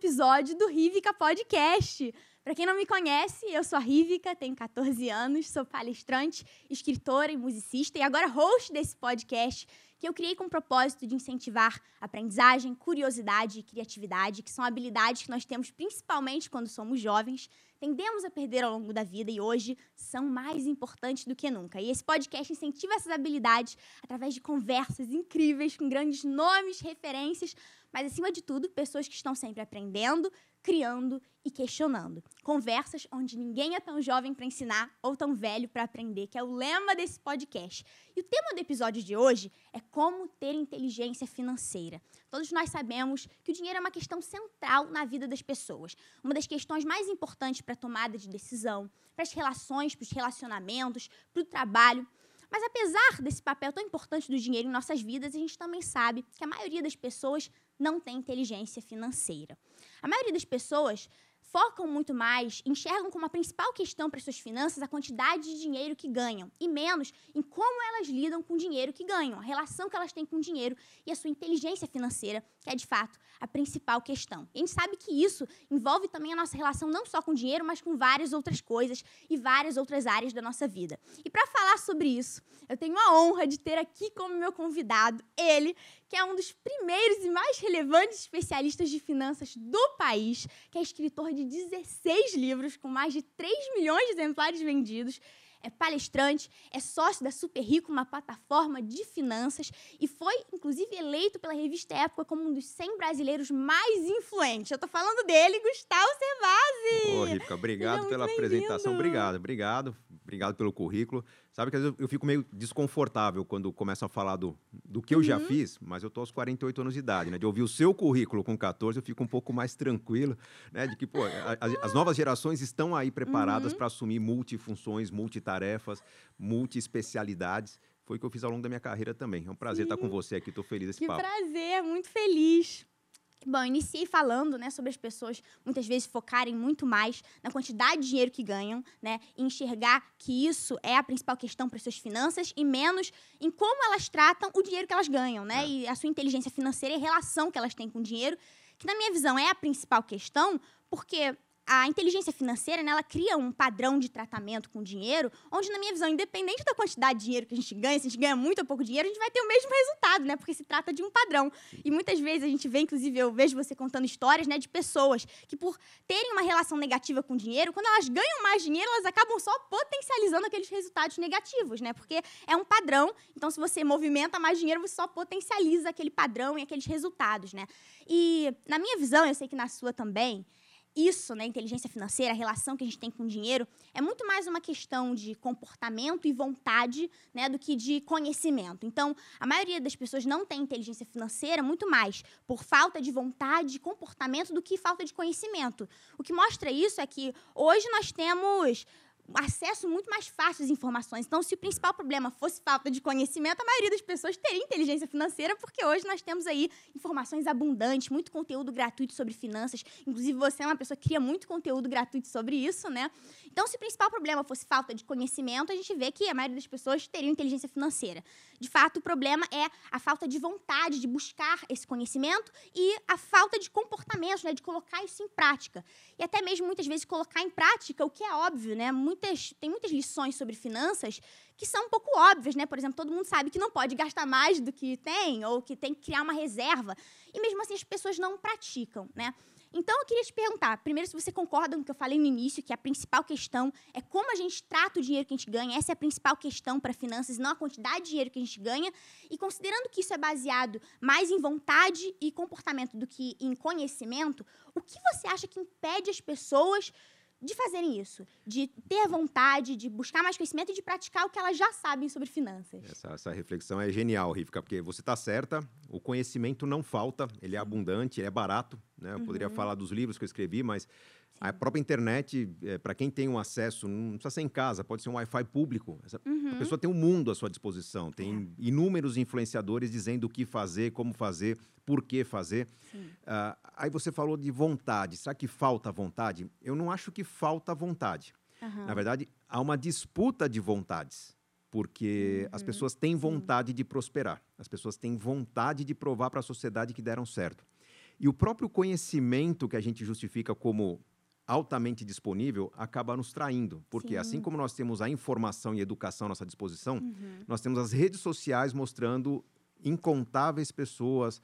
episódio do Rivica Podcast. Para quem não me conhece, eu sou a Rivica, tenho 14 anos, sou palestrante, escritora e musicista e agora host desse podcast que eu criei com o propósito de incentivar aprendizagem, curiosidade e criatividade, que são habilidades que nós temos principalmente quando somos jovens tendemos a perder ao longo da vida e hoje são mais importantes do que nunca. E esse podcast incentiva essas habilidades através de conversas incríveis com grandes nomes, referências, mas acima de tudo, pessoas que estão sempre aprendendo, criando e questionando. Conversas onde ninguém é tão jovem para ensinar ou tão velho para aprender, que é o lema desse podcast. E o tema do episódio de hoje é como ter inteligência financeira. Todos nós sabemos que o dinheiro é uma questão central na vida das pessoas, uma das questões mais importantes para a tomada de decisão, para as relações, para os relacionamentos, para o trabalho. Mas apesar desse papel tão importante do dinheiro em nossas vidas, a gente também sabe que a maioria das pessoas não tem inteligência financeira. A maioria das pessoas focam muito mais, enxergam como a principal questão para suas finanças a quantidade de dinheiro que ganham e menos em como elas lidam com o dinheiro que ganham, a relação que elas têm com o dinheiro e a sua inteligência financeira, que é de fato a principal questão. E a gente sabe que isso envolve também a nossa relação não só com dinheiro, mas com várias outras coisas e várias outras áreas da nossa vida. E para falar sobre isso, eu tenho a honra de ter aqui como meu convidado ele, que é um dos primeiros e mais relevantes especialistas de finanças do país, que é escritor de 16 livros, com mais de 3 milhões de exemplares vendidos. É palestrante, é sócio da Super Rico, uma plataforma de finanças, e foi, inclusive, eleito pela revista Época como um dos 100 brasileiros mais influentes. Eu estou falando dele, Gustavo Servazzi. Ô, Rica, obrigado é pela apresentação. Obrigado, obrigado. Obrigado pelo currículo. Sabe que às vezes eu fico meio desconfortável quando começam a falar do, do que eu já uhum. fiz, mas eu estou aos 48 anos de idade, né? De ouvir o seu currículo com 14, eu fico um pouco mais tranquilo, né? De que, pô, a, as novas gerações estão aí preparadas uhum. para assumir multifunções, multitarefas, multiespecialidades. Foi o que eu fiz ao longo da minha carreira também. É um prazer Sim. estar com você aqui, estou feliz esse que papo. Que prazer, muito feliz. Bom, iniciei falando, né, sobre as pessoas muitas vezes focarem muito mais na quantidade de dinheiro que ganham, né, e enxergar que isso é a principal questão para suas finanças e menos em como elas tratam o dinheiro que elas ganham, né, é. e a sua inteligência financeira e a relação que elas têm com o dinheiro, que na minha visão é a principal questão, porque a inteligência financeira, né, ela cria um padrão de tratamento com dinheiro, onde, na minha visão, independente da quantidade de dinheiro que a gente ganha, se a gente ganha muito ou pouco dinheiro, a gente vai ter o mesmo resultado, né? Porque se trata de um padrão. E muitas vezes a gente vê, inclusive, eu vejo você contando histórias, né, de pessoas que, por terem uma relação negativa com dinheiro, quando elas ganham mais dinheiro, elas acabam só potencializando aqueles resultados negativos, né? Porque é um padrão. Então, se você movimenta mais dinheiro, você só potencializa aquele padrão e aqueles resultados, né? E, na minha visão, eu sei que na sua também, isso, né, inteligência financeira, a relação que a gente tem com o dinheiro, é muito mais uma questão de comportamento e vontade, né, do que de conhecimento. Então, a maioria das pessoas não tem inteligência financeira muito mais por falta de vontade comportamento do que falta de conhecimento. O que mostra isso é que hoje nós temos acesso muito mais fácil às informações. Então, se o principal problema fosse falta de conhecimento, a maioria das pessoas teria inteligência financeira, porque hoje nós temos aí informações abundantes, muito conteúdo gratuito sobre finanças. Inclusive, você é uma pessoa que cria muito conteúdo gratuito sobre isso, né? Então, se o principal problema fosse falta de conhecimento, a gente vê que a maioria das pessoas teria inteligência financeira. De fato, o problema é a falta de vontade de buscar esse conhecimento e a falta de comportamento, né, de colocar isso em prática. E até mesmo muitas vezes colocar em prática o que é óbvio, né? Muitas, tem muitas lições sobre finanças que são um pouco óbvias, né? Por exemplo, todo mundo sabe que não pode gastar mais do que tem ou que tem que criar uma reserva. E mesmo assim as pessoas não praticam, né? Então, eu queria te perguntar, primeiro, se você concorda com o que eu falei no início, que a principal questão é como a gente trata o dinheiro que a gente ganha, essa é a principal questão para finanças, não a quantidade de dinheiro que a gente ganha, e considerando que isso é baseado mais em vontade e comportamento do que em conhecimento, o que você acha que impede as pessoas de fazerem isso, de ter vontade, de buscar mais conhecimento e de praticar o que elas já sabem sobre finanças. Essa, essa reflexão é genial, Rivka, porque você está certa, o conhecimento não falta, ele é abundante, ele é barato. Né? Eu uhum. poderia falar dos livros que eu escrevi, mas a própria internet, é, para quem tem um acesso, não precisa ser em casa, pode ser um Wi-Fi público. Essa, uhum. A pessoa tem um mundo à sua disposição, tem é. inúmeros influenciadores dizendo o que fazer, como fazer, por que fazer. Uh, aí você falou de vontade. Será que falta vontade? Eu não acho que falta vontade. Uhum. Na verdade, há uma disputa de vontades porque uhum. as pessoas têm vontade de prosperar, as pessoas têm vontade de provar para a sociedade que deram certo. E o próprio conhecimento que a gente justifica como altamente disponível acaba nos traindo. Porque assim Sim. assim como nós temos a informação e educação à nossa disposição, Uhum. nós temos as redes sociais mostrando incontáveis pessoas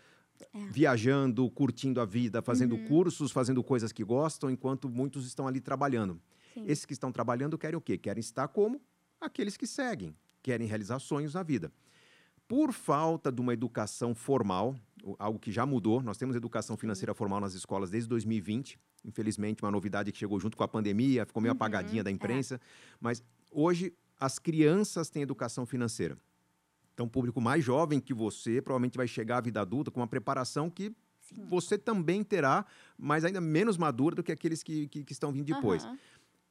É. viajando, curtindo a vida, fazendo Uhum. cursos, fazendo coisas que gostam, enquanto muitos estão ali trabalhando. Sim. Esses que estão trabalhando querem o quê? Querem estar como aqueles que seguem, querem realizar sonhos na vida. Por falta de uma educação formal, algo que já mudou, nós temos educação financeira formal nas escolas desde 2020. Infelizmente, uma novidade que chegou junto com a pandemia, ficou meio Uhum, apagadinha da é. imprensa. Mas hoje as crianças têm educação financeira. Então, um público mais jovem que você provavelmente vai chegar à vida adulta com uma preparação que Sim. você também terá, mas ainda menos madura do que aqueles que, que, que estão vindo depois. Aham.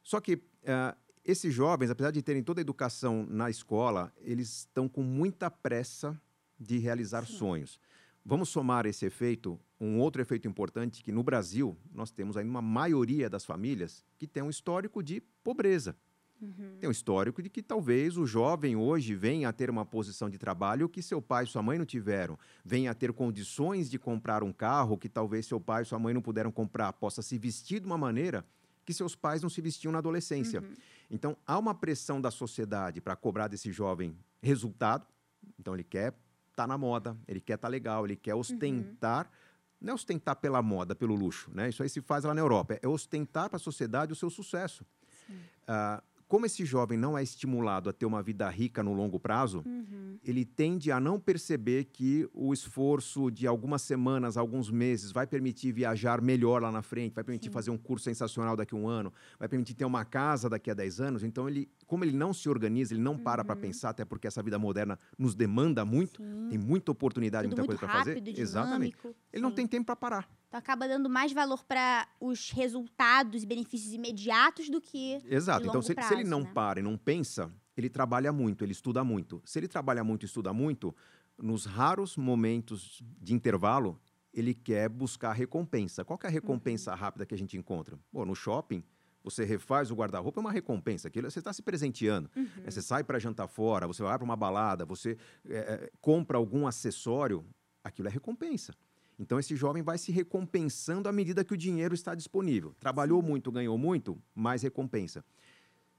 Só que ah, esses jovens, apesar de terem toda a educação na escola, eles estão com muita pressa de realizar Sim. sonhos. Vamos somar esse efeito, um outro efeito importante, que no Brasil nós temos ainda uma maioria das famílias que tem um histórico de pobreza. Uhum. Tem um histórico de que talvez o jovem hoje venha a ter uma posição de trabalho que seu pai e sua mãe não tiveram, venha a ter condições de comprar um carro que talvez seu pai e sua mãe não puderam comprar, possa se vestir de uma maneira que seus pais não se vestiam na adolescência. Uhum. Então, há uma pressão da sociedade para cobrar desse jovem resultado. Então, ele quer estar na moda, ele quer estar legal, ele quer ostentar. Não é ostentar pela moda, pelo luxo, né? Isso aí se faz lá na Europa. É ostentar para a sociedade o seu sucesso. Sim. Ah, como esse jovem não é estimulado a ter uma vida rica no longo prazo, Uhum. ele tende a não perceber que o esforço de algumas semanas, alguns meses, vai permitir viajar melhor lá na frente, vai permitir Sim. fazer um curso sensacional daqui a um ano, vai permitir ter uma casa daqui a 10 anos. Então, ele, como ele não se organiza, ele não para para Uhum. pensar, até porque essa vida moderna nos demanda muito, Sim. tem muita oportunidade, Tudo muita coisa para fazer. rápido, Exatamente. dinâmico. Ele não Sim. tem tempo para parar. Então acaba dando mais valor para os resultados e benefícios imediatos do que. Exato. Então, se, se ele prazo, não né? para e não pensa, ele trabalha muito, ele estuda muito. Se ele trabalha muito e estuda muito, nos raros momentos de intervalo, ele quer buscar recompensa. Qual é a recompensa Uhum. rápida que a gente encontra? Pô, no shopping, você refaz o guarda-roupa, é uma recompensa. Aquilo você está se presenteando. Uhum. né? Você sai para jantar fora, você vai para uma balada, você é, é, compra algum acessório, aquilo é recompensa. Então, esse jovem vai se recompensando à medida que o dinheiro está disponível. Trabalhou muito, ganhou muito, mais recompensa.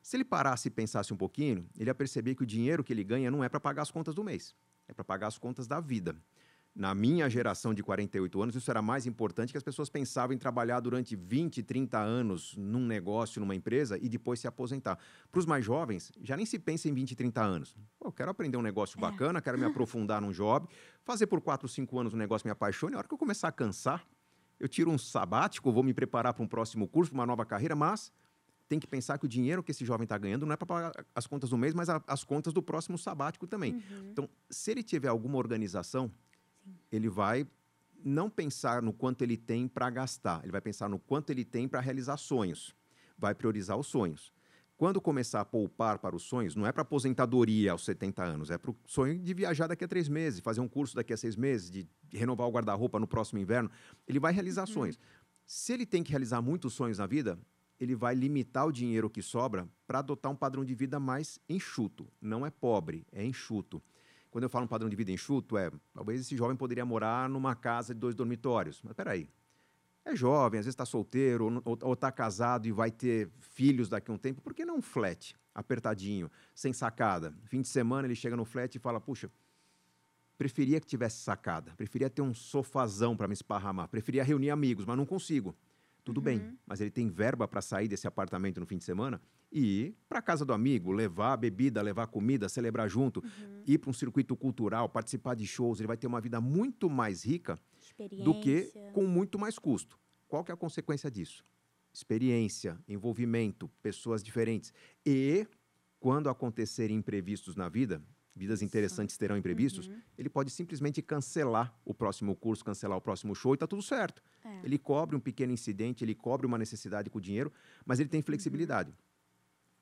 Se ele parasse e pensasse um pouquinho, ele ia perceber que o dinheiro que ele ganha não é para pagar as contas do mês, é para pagar as contas da vida. Na minha geração de 48 anos, isso era mais importante que as pessoas pensavam em trabalhar durante 20, 30 anos num negócio, numa empresa e depois se aposentar. Para os mais jovens, já nem se pensa em 20, 30 anos. Pô, eu quero aprender um negócio É. bacana, quero me aprofundar num job, fazer por 4, 5 anos um negócio que me apaixone. A hora que eu começar a cansar, eu tiro um sabático, vou me preparar para um próximo curso, para uma nova carreira, mas tem que pensar que o dinheiro que esse jovem está ganhando não é para pagar as contas do mês, mas a- as contas do próximo sabático também. Uhum. Então, se ele tiver alguma organização, ele vai não pensar no quanto ele tem para gastar, ele vai pensar no quanto ele tem para realizar sonhos. Vai priorizar os sonhos. Quando começar a poupar para os sonhos, não é para aposentadoria aos 70 anos, é para o sonho de viajar daqui a três meses, fazer um curso daqui a seis meses, de renovar o guarda-roupa no próximo inverno. Ele vai realizar sonhos. Se ele tem que realizar muitos sonhos na vida, ele vai limitar o dinheiro que sobra para adotar um padrão de vida mais enxuto. Não é pobre, é enxuto. Quando eu falo um padrão de vida enxuto, é talvez esse jovem poderia morar numa casa de dois dormitórios. Mas peraí, é jovem, às vezes está solteiro ou está casado e vai ter filhos daqui a um tempo, por que não um flat, apertadinho, sem sacada? Fim de semana ele chega no flat e fala, puxa, preferia que tivesse sacada, preferia ter um sofazão para me esparramar, preferia reunir amigos, mas não consigo. Tudo bem, mas ele tem verba para sair desse apartamento no fim de semana e ir para a casa do amigo, levar bebida, levar comida, celebrar junto, ir para um circuito cultural, participar de shows. Ele vai ter uma vida muito mais rica do que com muito mais custo. Qual que é a consequência disso? Experiência, envolvimento, pessoas diferentes. E, quando acontecerem imprevistos na vida, vidas interessantes terão imprevistos, Uhum. ele pode simplesmente cancelar o próximo curso, cancelar o próximo show e tá tudo certo. É. Ele cobre um pequeno incidente, ele cobre uma necessidade com o dinheiro, mas ele tem flexibilidade.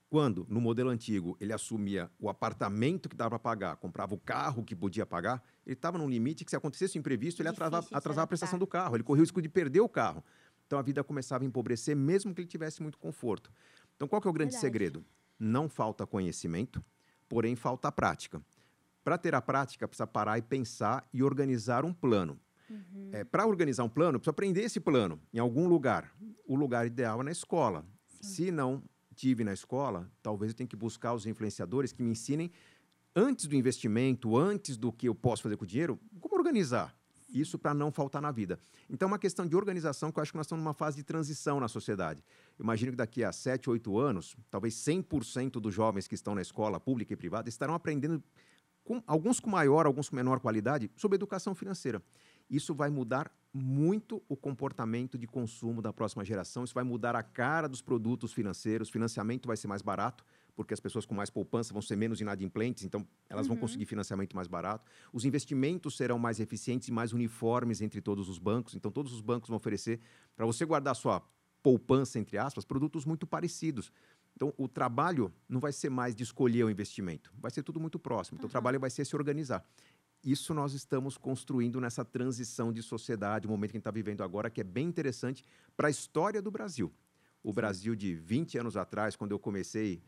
Quando, no modelo antigo, ele assumia o apartamento que dava para pagar, comprava o carro que podia pagar, ele estava num limite que, se acontecesse um imprevisto, ele Difícil atrasava, atrasava a prestação do carro, ele corria o risco de perder o carro. Então a vida começava a empobrecer, mesmo que ele tivesse muito conforto. Então, qual que é o grande Verdade. segredo? Não falta conhecimento, porém falta prática. Para ter a prática, precisa parar e pensar e organizar um plano. Uhum. É, Para organizar um plano, precisa aprender esse plano em algum lugar. O lugar ideal é na escola. Sim. Se não tive na escola, talvez eu tenha que buscar os influenciadores que me ensinem antes do investimento, antes do que eu posso fazer com o dinheiro, como organizar. Isso para não faltar na vida. Então, é uma questão de organização que eu acho que nós estamos numa fase de transição na sociedade. Imagino que daqui a 7, 8 anos, talvez 100% dos jovens que estão na escola pública e privada estarão aprendendo, com, alguns com maior, alguns com menor qualidade, sobre educação financeira. Isso vai mudar muito o comportamento de consumo da próxima geração, isso vai mudar a cara dos produtos financeiros, financiamento vai ser mais barato, porque as pessoas com mais poupança vão ser menos inadimplentes, então elas uhum. vão conseguir financiamento mais barato. Os investimentos serão mais eficientes e mais uniformes entre todos os bancos, então todos os bancos vão oferecer para você guardar sua poupança, entre aspas, produtos muito parecidos. Então, o trabalho não vai ser mais de escolher o investimento, vai ser tudo muito próximo. Então, uhum. o trabalho vai ser se organizar. Isso nós estamos construindo nessa transição de sociedade, o momento que a gente está vivendo agora, que é bem interessante para a história do Brasil. O Brasil de 20 anos atrás, quando eu comecei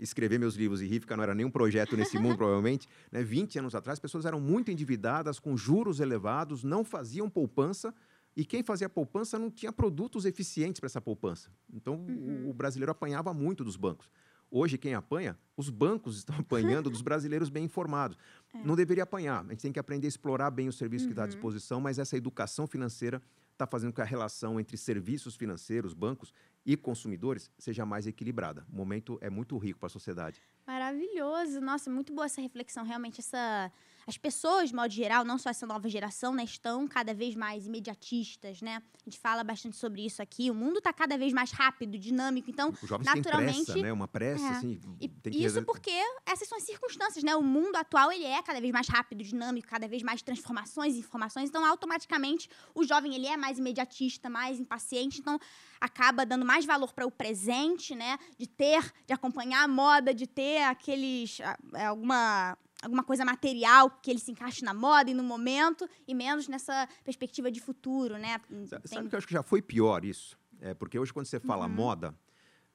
escrever meus livros e Rivka não era nenhum projeto nesse mundo, provavelmente, né? 20 anos atrás, as pessoas eram muito endividadas, com juros elevados, não faziam poupança, e quem fazia poupança não tinha produtos eficientes para essa poupança. Então, uhum. o, brasileiro apanhava muito dos bancos. Hoje, quem apanha? Os bancos estão apanhando dos brasileiros bem informados. É. Não deveria apanhar. A gente tem que aprender a explorar bem o serviço uhum. que está à uhum. disposição, mas essa educação financeira está fazendo com que a relação entre serviços financeiros, bancos e consumidores seja mais equilibrada. O momento é muito rico para a sociedade. Maravilhoso. Nossa, muito boa essa reflexão. Realmente, essa as pessoas, de modo geral, não só essa nova geração, né, estão cada vez mais imediatistas, né? A gente fala bastante sobre isso aqui. O mundo está cada vez mais rápido, dinâmico, então, Os jovens naturalmente, têm pressa, né? Uma pressa, é. assim. E, isso porque essas são as circunstâncias, né? O mundo atual ele é cada vez mais rápido, dinâmico, cada vez mais transformações e informações. Então, automaticamente, o jovem ele é mais imediatista, mais impaciente. Então, acaba dando mais valor para o presente, né? De ter, de acompanhar a moda, de ter aqueles é, alguma alguma coisa material que ele se encaixe na moda e no momento, e menos nessa perspectiva de futuro, né? Sabe, Tem... que eu acho que já foi pior isso? É, porque hoje, quando você fala uhum. moda,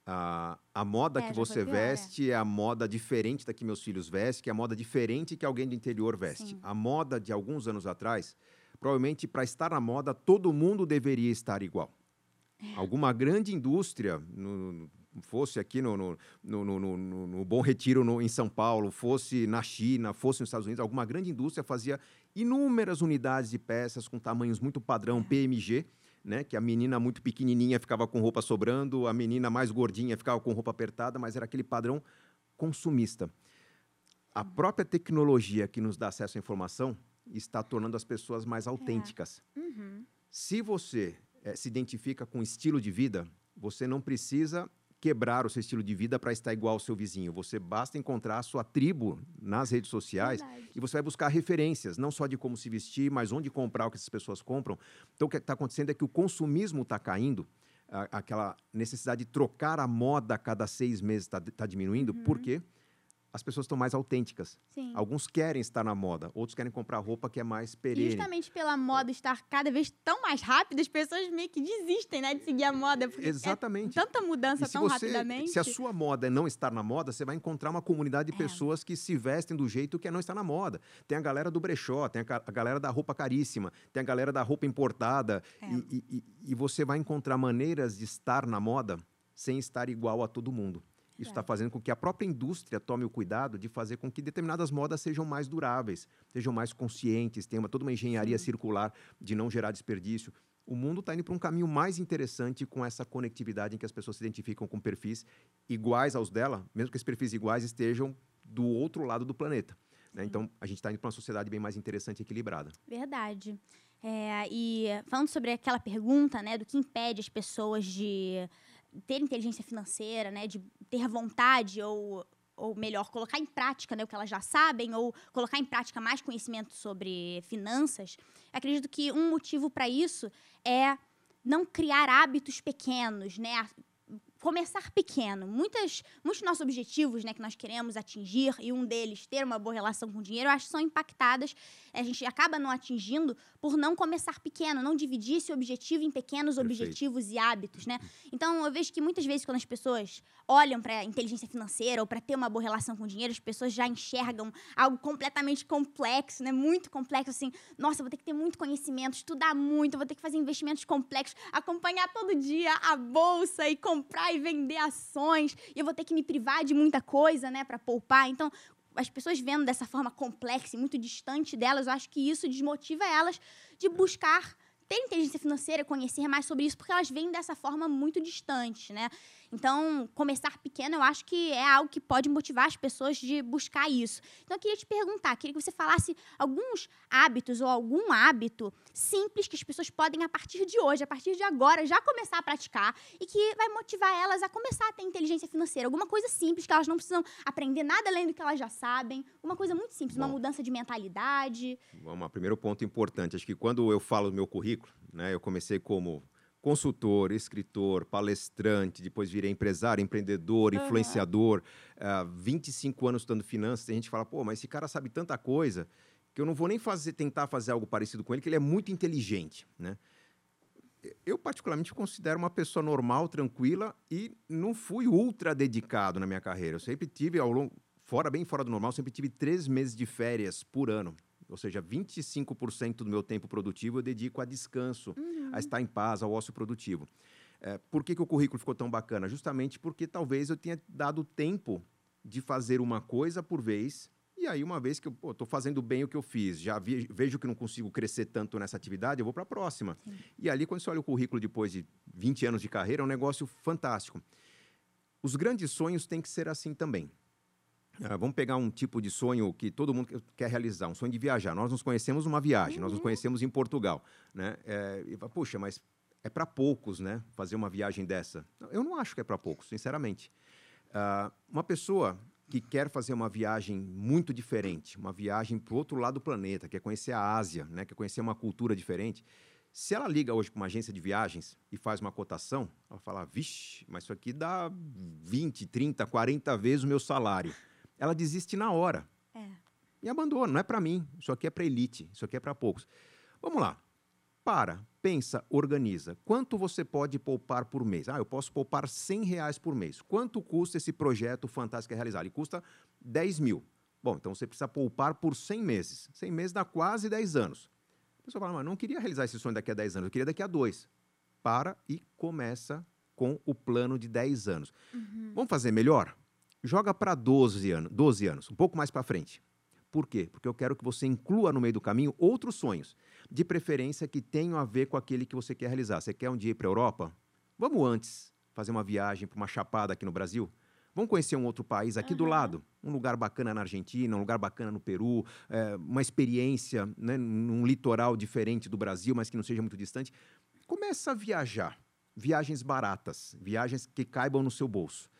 a, a moda é, que você pior, veste é. é. a moda diferente da que meus filhos vestem, que é a moda diferente que alguém do interior veste. Sim. A moda de alguns anos atrás, provavelmente para estar na moda, todo mundo deveria estar igual. É. Alguma grande indústria, no, fosse aqui no, no, no, no, no Bom Retiro no, em São Paulo, fosse na China, fosse nos Estados Unidos, alguma grande indústria fazia inúmeras unidades de peças com tamanhos muito padrão, PMG, né? Que a menina muito pequenininha ficava com roupa sobrando, a menina mais gordinha ficava com roupa apertada, mas era aquele padrão consumista. A própria tecnologia que nos dá acesso à informação está tornando as pessoas mais autênticas. É. Uhum. Se você é, se identifica com estilo de vida, você não precisa quebrar o seu estilo de vida para estar igual ao seu vizinho. Você basta encontrar a sua tribo nas redes sociais Verdade. e você vai buscar referências, não só de como se vestir, mas onde comprar o que essas pessoas compram. Então, o que está acontecendo é que o consumismo está caindo, aquela necessidade de trocar a moda a cada seis meses está tá diminuindo. Uhum. Por quê? As pessoas estão mais autênticas. Sim. Alguns querem estar na moda, outros querem comprar roupa que é mais perene. E justamente pela moda estar cada vez tão mais rápida, as pessoas meio que desistem, né, de seguir a moda. Porque é Exatamente. É tanta mudança tão você, rapidamente. Se a sua moda é não estar na moda, você vai encontrar uma comunidade de é. pessoas que se vestem do jeito que é não estar na moda. Tem a galera do brechó, tem a, galera da roupa caríssima, tem a galera da roupa importada. É. E, e, e você vai encontrar maneiras de estar na moda sem estar igual a todo mundo. Isso está é. fazendo com que a própria indústria tome o cuidado de fazer com que determinadas modas sejam mais duráveis, sejam mais conscientes, tenha uma, toda uma engenharia Sim. circular de não gerar desperdício. O mundo está indo para um caminho mais interessante com essa conectividade em que as pessoas se identificam com perfis iguais aos dela, mesmo que esses perfis iguais estejam do outro lado do planeta. Né? Então, a gente está indo para uma sociedade bem mais interessante e equilibrada. Verdade. É, e falando sobre aquela pergunta, né, do que impede as pessoas de ter inteligência financeira, né, de ter vontade ou ou melhor, colocar em prática né, o que elas já sabem, ou colocar em prática mais conhecimento sobre finanças, acredito que um motivo para isso é não criar hábitos pequenos, né? Começar pequeno. Muitas, muitos nossos objetivos, né, que nós queremos atingir, e um deles ter uma boa relação com o dinheiro, eu acho que são impactadas, a gente acaba não atingindo por não começar pequeno, não dividir esse objetivo em pequenos Perfeito. objetivos e hábitos, né? Então, eu vejo que muitas vezes quando as pessoas olham para inteligência financeira ou para ter uma boa relação com o dinheiro, as pessoas já enxergam algo completamente complexo, né? Muito complexo, assim, nossa, vou ter que ter muito conhecimento, estudar muito, vou ter que fazer investimentos complexos, acompanhar todo dia a bolsa e comprar e vender ações, e eu vou ter que me privar de muita coisa, né, para poupar. Então, as pessoas vendo dessa forma complexa e muito distante delas, eu acho que isso desmotiva elas de buscar ter inteligência financeira, conhecer mais sobre isso, porque elas vêm dessa forma muito distante, né? Então, começar pequeno, eu acho que é algo que pode motivar as pessoas de buscar isso. Então, eu queria te perguntar, queria que você falasse alguns hábitos ou algum hábito simples que as pessoas podem, a partir de hoje, a partir de agora, já começar a praticar e que vai motivar elas a começar a ter inteligência financeira. Alguma coisa simples que elas não precisam aprender nada além do que elas já sabem. Uma coisa muito simples, Bom, uma mudança de mentalidade. Vamos, primeiro ponto importante. Acho que quando eu falo do meu currículo, né, eu comecei como consultor, escritor, palestrante, depois virei empresário, empreendedor, uhum. influenciador, uh, 25 anos estudando finanças, a gente fala, pô, mas esse cara sabe tanta coisa que eu não vou nem fazer, tentar fazer algo parecido com ele, que ele é muito inteligente, né? Eu, particularmente, considero uma pessoa normal, tranquila e não fui ultra dedicado na minha carreira. Eu sempre tive, ao longo, fora, bem fora do normal, sempre tive três meses de férias por ano. Ou seja, 25% do meu tempo produtivo eu dedico a descanso, uhum. a estar em paz, ao ócio produtivo. É, por que, que o currículo ficou tão bacana? Justamente porque talvez eu tenha dado tempo de fazer uma coisa por vez. E aí, uma vez que eu estou fazendo bem o que eu fiz, já vi, vejo que não consigo crescer tanto nessa atividade, eu vou para a próxima. Sim. E ali, quando você olha o currículo depois de 20 anos de carreira, é um negócio fantástico. Os grandes sonhos têm que ser assim também. Uh, vamos pegar um tipo de sonho que todo mundo quer realizar, um sonho de viajar. Nós nos conhecemos numa viagem, uhum. nós nos uhum. conhecemos em Portugal, né? É, e, puxa, mas é para poucos, né? Fazer uma viagem dessa. Eu não acho que é para poucos, sinceramente. Uh, uma pessoa que quer fazer uma viagem muito diferente, uma viagem para o outro lado do planeta, quer conhecer a Ásia, né? Quer conhecer uma cultura diferente. Se ela liga hoje para uma agência de viagens e faz uma cotação, ela fala: vixe, mas isso aqui dá 20, 30, 40 vezes o meu salário ela desiste na hora. É. E abandona. Não é para mim. Isso aqui é para elite. Isso aqui é para poucos. Vamos lá. Para, pensa, organiza. Quanto você pode poupar por mês? Ah, eu posso poupar 100 reais por mês. Quanto custa esse projeto fantástico que é realizar? Ele custa 10 mil. Bom, então você precisa poupar por 100 meses. 100 meses dá quase 10 anos. A pessoa fala, mas não queria realizar esse sonho daqui a 10 anos, eu queria daqui a dois. Para e começa com o plano de 10 anos. Uhum. Vamos fazer melhor? Joga para 12 anos, 12 anos, um pouco mais para frente. Por quê? Porque eu quero que você inclua no meio do caminho outros sonhos, de preferência que tenham a ver com aquele que você quer realizar. Você quer um dia ir para a Europa? Vamos antes fazer uma viagem para uma chapada aqui no Brasil? Vamos conhecer um outro país aqui uhum. do lado, um lugar bacana na Argentina, um lugar bacana no Peru, é, uma experiência né, num litoral diferente do Brasil, mas que não seja muito distante. Começa a viajar, viagens baratas, viagens que caibam no seu bolso.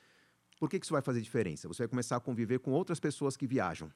Por que, isso vai fazer diferença? Você vai começar a conviver com outras pessoas que viajam.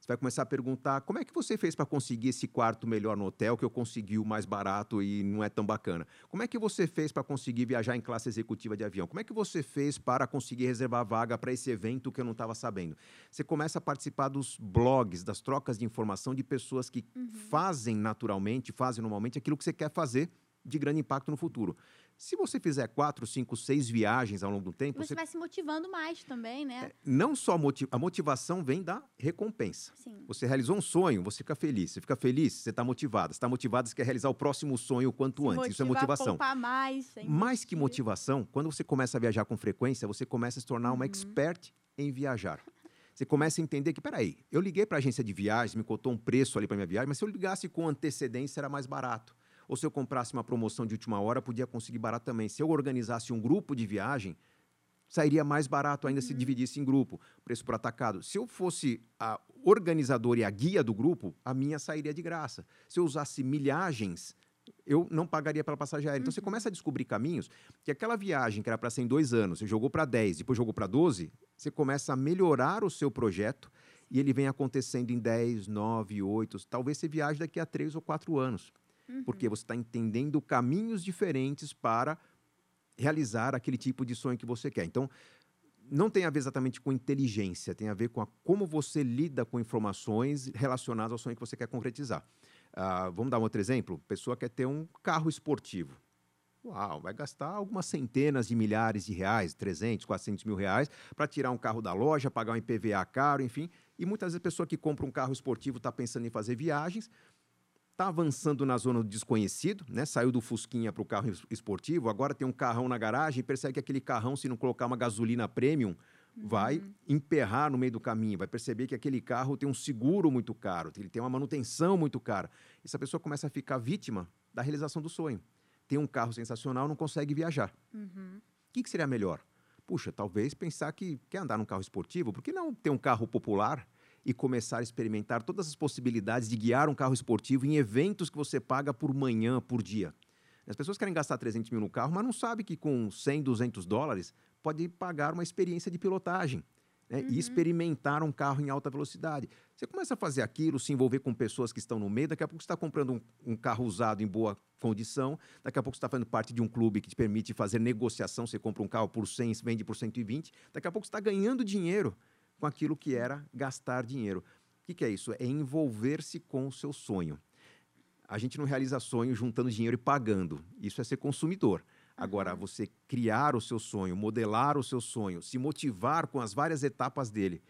Você vai começar a perguntar como é que você fez para conseguir esse quarto melhor no hotel que eu consegui o mais barato e não é tão bacana? Como é que você fez para conseguir viajar em classe executiva de avião? Como é que você fez para conseguir reservar vaga para esse evento que eu não estava sabendo? Você começa a participar dos blogs, das trocas de informação de pessoas que uhum. fazem naturalmente, fazem normalmente aquilo que você quer fazer de grande impacto no futuro. Se você fizer quatro, cinco, seis viagens ao longo do tempo. Você, você... vai se motivando mais também, né? É, não só motiv... a motivação vem da recompensa. Sim. Você realizou um sonho, você fica feliz. Você fica feliz, você está motivado. Você está motivado, você quer realizar o próximo sonho o quanto se antes. Isso é motivação. Mais, mais que motivação, quando você começa a viajar com frequência, você começa a se tornar uhum. uma expert em viajar. Você começa a entender que, peraí, eu liguei para a agência de viagens, me cotou um preço ali para minha viagem, mas se eu ligasse com antecedência era mais barato ou se eu comprasse uma promoção de última hora, podia conseguir barato também. Se eu organizasse um grupo de viagem, sairia mais barato ainda uhum. se dividisse em grupo, preço por atacado. Se eu fosse a organizadora e a guia do grupo, a minha sairia de graça. Se eu usasse milhagens, eu não pagaria pela passagem aérea. Então você uhum. começa a descobrir caminhos que aquela viagem que era para ser em dois anos, você jogou para 10, depois jogou para 12, você começa a melhorar o seu projeto e ele vem acontecendo em 10, 9, 8, talvez você viaje daqui a 3 ou 4 anos. Uhum. Porque você está entendendo caminhos diferentes para realizar aquele tipo de sonho que você quer. Então, não tem a ver exatamente com inteligência, tem a ver com a, como você lida com informações relacionadas ao sonho que você quer concretizar. Uh, vamos dar um outro exemplo? Pessoa quer ter um carro esportivo. Uau, vai gastar algumas centenas de milhares de reais, 300, 400 mil reais, para tirar um carro da loja, pagar um IPVA caro, enfim. E muitas vezes a pessoa que compra um carro esportivo está pensando em fazer viagens, está avançando na zona do desconhecido, né? Saiu do Fusquinha para o carro esportivo, agora tem um carrão na garagem e percebe que aquele carrão, se não colocar uma gasolina premium, uhum. vai emperrar no meio do caminho, vai perceber que aquele carro tem um seguro muito caro, ele tem uma manutenção muito cara. Essa pessoa começa a ficar vítima da realização do sonho. Tem um carro sensacional, não consegue viajar. Uhum. O que, que seria melhor? Puxa, talvez pensar que quer andar num carro esportivo, por que não ter um carro popular? E começar a experimentar todas as possibilidades de guiar um carro esportivo em eventos que você paga por manhã, por dia. As pessoas querem gastar 300 mil no carro, mas não sabem que com 100, 200 dólares pode pagar uma experiência de pilotagem. Né? Uhum. E experimentar um carro em alta velocidade. Você começa a fazer aquilo, se envolver com pessoas que estão no meio, daqui a pouco você está comprando um, um, carro usado em boa condição, daqui a pouco você está fazendo parte de um clube que te permite fazer negociação, você compra um carro por 100, vende por 120, daqui a pouco você está ganhando dinheiro com aquilo que era gastar dinheiro. O que, que é isso? É envolver-se com o seu sonho. A gente não realiza sonho juntando dinheiro e pagando. Isso é ser consumidor. Agora, você criar o seu sonho, modelar o seu sonho, se motivar com as várias etapas dele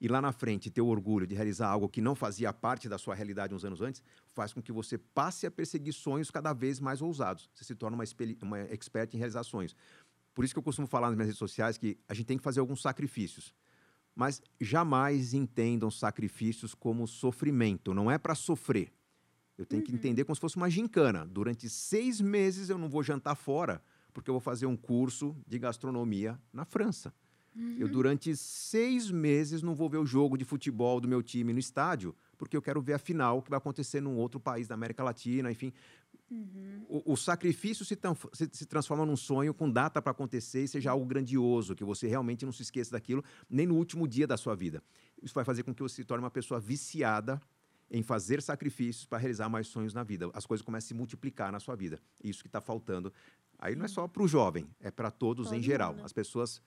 e lá na frente ter o orgulho de realizar algo que não fazia parte da sua realidade uns anos antes, faz com que você passe a perseguir sonhos cada vez mais ousados. Você se torna uma, uma expert em realizar sonhos. Por isso que eu costumo falar nas minhas redes sociais que a gente tem que fazer alguns sacrifícios mas jamais entendam sacrifícios como sofrimento. Não é para sofrer. Eu tenho uhum. que entender como se fosse uma gincana. Durante seis meses eu não vou jantar fora, porque eu vou fazer um curso de gastronomia na França. Uhum. Eu, durante seis meses, não vou ver o jogo de futebol do meu time no estádio, porque eu quero ver a final que vai acontecer num outro país da América Latina, enfim. Uhum. O, o, sacrifício se, se, se, transforma num sonho com data para acontecer e seja algo grandioso, que você realmente não se esqueça daquilo, nem no último dia da sua vida. Isso vai fazer com que você se torne uma pessoa viciada em fazer sacrifícios para realizar mais sonhos na vida. As coisas começam a se multiplicar na sua vida. Isso que está faltando. Aí não é só para o jovem, é para todos Todo em geral. Mundo. As pessoas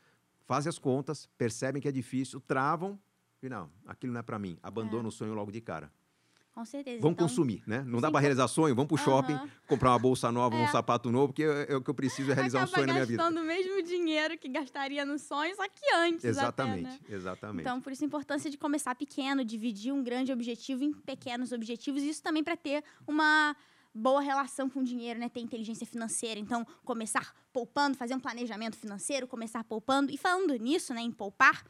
fazem as contas, percebem que é difícil, travam e não, aquilo não é para mim. Abandona é. o sonho logo de cara. Com certeza. Vamos então, consumir, né? Não sim, dá para realizar sonho, vamos para o shopping, comprar uma bolsa nova, é. um sapato novo, porque é, é, o que eu preciso é realizar Acaba um sonho na minha vida. gastando o mesmo dinheiro que gastaria no sonho, só que antes Exatamente, até, né? exatamente. Então, por isso a importância de começar pequeno, dividir um grande objetivo em pequenos objetivos, isso também para ter uma boa relação com o dinheiro, né? Ter inteligência financeira. Então, começar poupando, fazer um planejamento financeiro, começar poupando. E falando nisso, né, em poupar,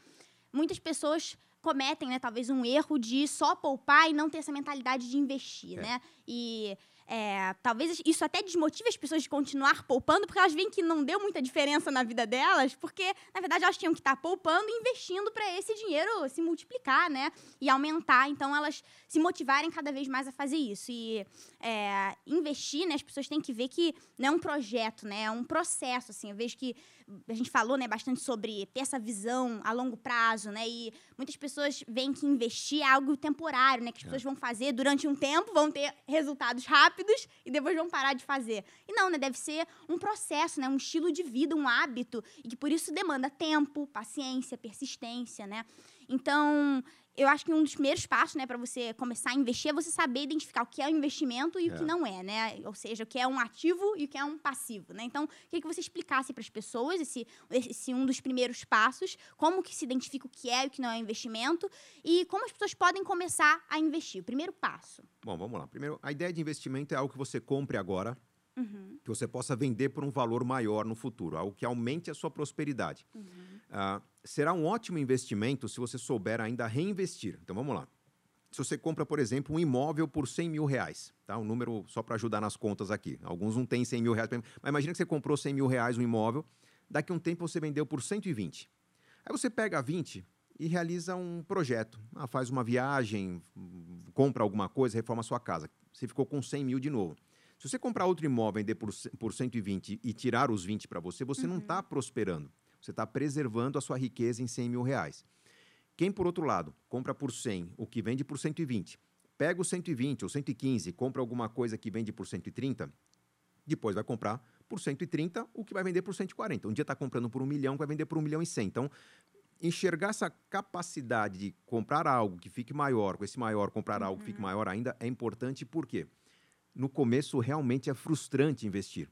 muitas pessoas cometem, né, talvez um erro de só poupar e não ter essa mentalidade de investir, é. né? E é, talvez isso até desmotive as pessoas de continuar poupando, porque elas veem que não deu muita diferença na vida delas, porque, na verdade, elas tinham que estar poupando e investindo para esse dinheiro se multiplicar, né? E aumentar. Então, elas se motivarem cada vez mais a fazer isso. E é, investir, né? As pessoas têm que ver que não é um projeto, né? É um processo, assim. Eu vejo que a gente falou, né, bastante sobre ter essa visão a longo prazo, né? E muitas pessoas veem que investir é algo temporário, né? Que as é. pessoas vão fazer durante um tempo, vão ter resultados rápidos e depois vão parar de fazer. E não, né? Deve ser um processo, né? Um estilo de vida, um hábito e que por isso demanda tempo, paciência, persistência, né? Então, eu acho que um dos primeiros passos, né, para você começar a investir é você saber identificar o que é um investimento e é. o que não é, né? Ou seja, o que é um ativo e o que é um passivo, né? Então, queria que você explicasse para as pessoas esse, esse um dos primeiros passos, como que se identifica o que é e o que não é um investimento e como as pessoas podem começar a investir. O primeiro passo. Bom, vamos lá. Primeiro, a ideia de investimento é algo que você compre agora, Uhum. que você possa vender por um valor maior no futuro, algo que aumente a sua prosperidade. Uhum. Uh, será um ótimo investimento se você souber ainda reinvestir. Então vamos lá. Se você compra, por exemplo, um imóvel por 100 mil reais, tá? um número só para ajudar nas contas aqui. Alguns não têm 100 mil reais, mas imagina que você comprou 100 mil reais um imóvel, daqui a um tempo você vendeu por 120. Aí você pega 20 e realiza um projeto. Ah, faz uma viagem, compra alguma coisa, reforma a sua casa. Você ficou com 100 mil de novo. Se você comprar outro imóvel, vender por, por 120 e tirar os 20 para você, você uhum. não está prosperando. Você está preservando a sua riqueza em 100 mil reais. Quem, por outro lado, compra por 100 o que vende por 120, pega o 120 ou 115, compra alguma coisa que vende por 130, depois vai comprar por 130 o que vai vender por 140. Um dia está comprando por um milhão, vai vender por um milhão e cem. Então, enxergar essa capacidade de comprar algo que fique maior, com esse maior comprar uhum. algo que fique uhum. maior ainda, é importante porque no começo realmente é frustrante investir.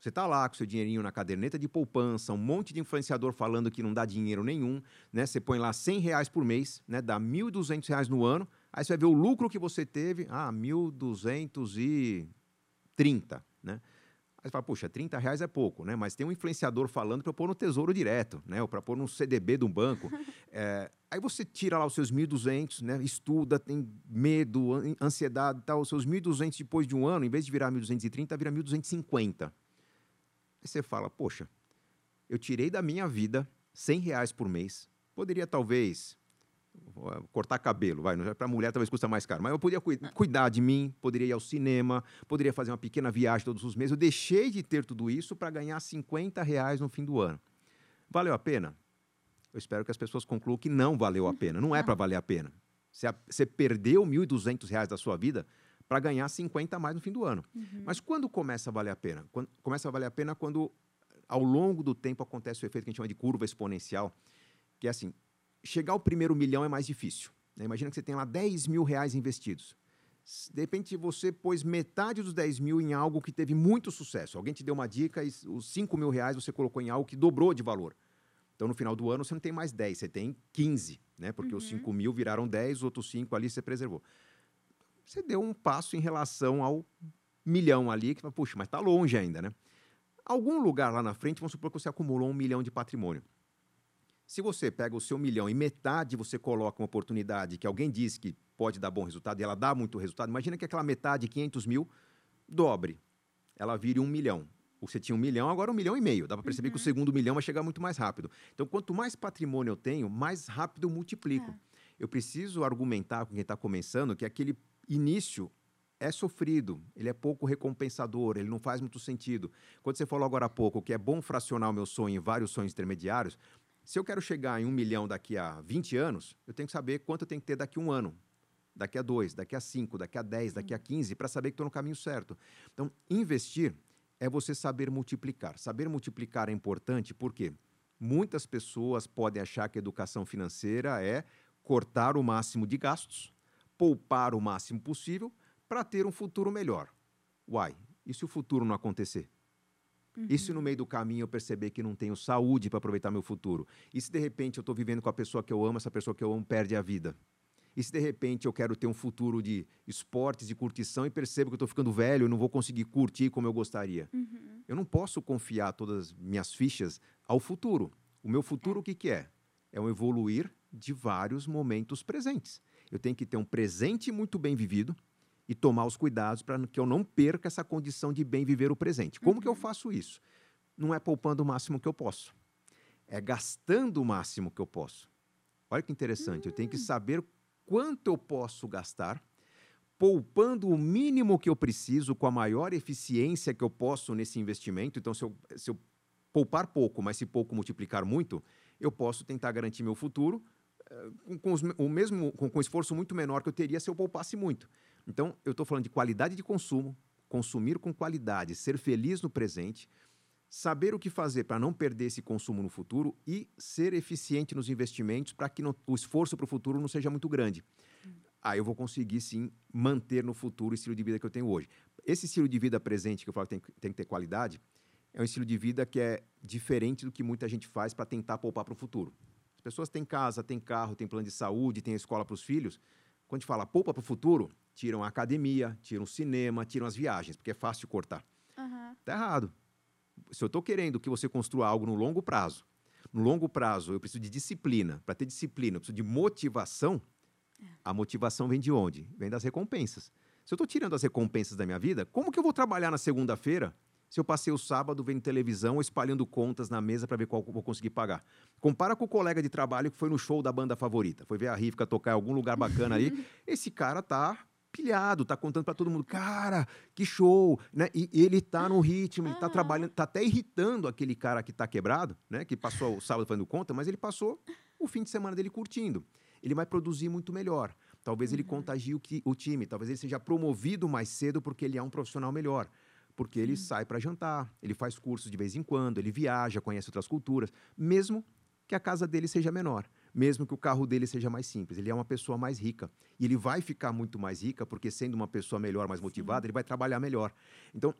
Você está lá com seu dinheirinho na caderneta de poupança, um monte de influenciador falando que não dá dinheiro nenhum, né? Você põe lá 100 reais por mês, né? Dá 1.200 reais no ano, aí você vai ver o lucro que você teve, ah, 1.230, né? Aí você fala, puxa, 30 reais é pouco, né? Mas tem um influenciador falando para pôr no Tesouro Direto, né? Ou para pôr no CDB de um banco. É, aí você tira lá os seus 1.200, né? Estuda, tem medo, ansiedade e tal. Os seus 1.200 depois de um ano, em vez de virar 1.230, vira 1.250. Aí você fala, poxa, eu tirei da minha vida 100 reais por mês. Poderia talvez cortar cabelo, vai, para mulher talvez custa mais caro, mas eu poderia cu cuidar de mim, poderia ir ao cinema, poderia fazer uma pequena viagem todos os meses. Eu deixei de ter tudo isso para ganhar 50 reais no fim do ano. Valeu a pena? Eu espero que as pessoas concluam que não valeu a pena. Não é para valer a pena. Você perdeu 1.200 reais da sua vida para ganhar 50 a mais no fim do ano. Uhum. Mas quando começa a valer a pena? Quando, começa a valer a pena quando, ao longo do tempo, acontece o efeito que a gente chama de curva exponencial, que é assim, chegar ao primeiro milhão é mais difícil. Né? Imagina que você tem lá 10 mil reais investidos. De repente, você pôs metade dos 10 mil em algo que teve muito sucesso. Alguém te deu uma dica e os 5 mil reais você colocou em algo que dobrou de valor. Então, no final do ano, você não tem mais 10, você tem 15, né? Porque uhum. os 5 mil viraram 10, os outros 5 ali você preservou. Você deu um passo em relação ao milhão ali, que, puxa, mas está longe ainda, né? Algum lugar lá na frente, vamos supor que você acumulou um milhão de patrimônio. Se você pega o seu milhão e metade você coloca uma oportunidade que alguém diz que pode dar bom resultado e ela dá muito resultado, imagina que aquela metade, 500 mil, dobre. Ela vire um milhão. Você tinha um milhão, agora um milhão e meio. Dá para perceber uhum. que o uhum. segundo milhão vai chegar muito mais rápido. Então, quanto mais patrimônio eu tenho, mais rápido eu multiplico. É. Eu preciso argumentar com quem está começando que aquele início é sofrido, ele é pouco recompensador, ele não faz muito sentido. Quando você falou agora há pouco que é bom fracionar o meu sonho em vários sonhos intermediários, se eu quero chegar em um milhão daqui a 20 anos, eu tenho que saber quanto eu tenho que ter daqui a um ano, daqui a dois, daqui a cinco, daqui a dez, daqui a 15, para saber que estou no caminho certo. Então, investir é você saber multiplicar. Saber multiplicar é importante porque muitas pessoas podem achar que educação financeira é cortar o máximo de gastos, poupar o máximo possível para ter um futuro melhor. Uai, e se o futuro não acontecer? Uhum. E se no meio do caminho eu perceber que não tenho saúde para aproveitar meu futuro? E se de repente eu estou vivendo com a pessoa que eu amo, essa pessoa que eu amo perde a vida? E se de repente eu quero ter um futuro de esportes, de curtição e percebo que eu estou ficando velho e não vou conseguir curtir como eu gostaria? Uhum. Eu não posso confiar todas as minhas fichas ao futuro. O meu futuro, é. o que, que é? É um evoluir de vários momentos presentes. Eu tenho que ter um presente muito bem vivido, e tomar os cuidados para que eu não perca essa condição de bem viver o presente. Como uhum. que eu uhum. faço isso? Não é poupando o máximo que eu posso, é gastando o máximo que eu posso. Olha que interessante, uhum. eu tenho que hum. saber quanto eu posso gastar, poupando o mínimo que eu preciso, com a maior eficiência que eu posso nesse investimento. Então, se eu, se eu poupar pouco, mas se pouco multiplicar muito, eu posso tentar garantir meu futuro com, os, o mesmo, com, com esforço muito menor que eu teria se eu poupasse muito. Então, eu estou falando de qualidade de consumo, consumir com qualidade, ser feliz no presente, saber o que fazer para não perder esse consumo no futuro e ser eficiente nos investimentos para que o esforço para o futuro não seja muito grande. Aí eu vou conseguir, sim, manter no futuro o estilo de vida que eu tenho hoje. Esse estilo de vida presente, que eu falo que tem, tem que ter qualidade, é um estilo de vida que é diferente do que muita gente faz para tentar poupar para o futuro. As pessoas têm casa, têm carro, têm plano de saúde, têm escola para os filhos. Quando a gente fala poupa para o futuro, tiram a academia, tiram o cinema, tiram as viagens, porque é fácil cortar. Uhum. Tá errado. Se eu estou querendo que você construa algo no longo prazo, no longo prazo eu preciso de disciplina. Para ter disciplina, eu preciso de motivação. É. A motivação vem de onde? Vem das recompensas. Se eu estou tirando as recompensas da minha vida, como que eu vou trabalhar na segunda-feira se eu passei o sábado vendo televisão, espalhando contas na mesa para ver qual eu vou conseguir pagar. Compara com o colega de trabalho que foi no show da banda favorita, foi ver a Rivka tocar em algum lugar bacana ali. Esse cara tá pilhado, tá contando para todo mundo, cara, que show, né? E ele tá no ritmo, ele tá trabalhando, tá até irritando aquele cara que tá quebrado, né? Que passou o sábado fazendo conta, mas ele passou o fim de semana dele curtindo. Ele vai produzir muito melhor. Talvez uhum. ele contagie o, o time, talvez ele seja promovido mais cedo porque ele é um profissional melhor. Porque ele sai para jantar, ele faz cursos de vez em quando, ele viaja, conhece outras culturas, mesmo que a casa dele seja menor, mesmo que o carro dele seja mais simples. Ele é uma pessoa mais rica. E ele vai ficar muito mais rica, porque sendo uma pessoa melhor, mais motivada, Sim. ele vai trabalhar melhor. Então,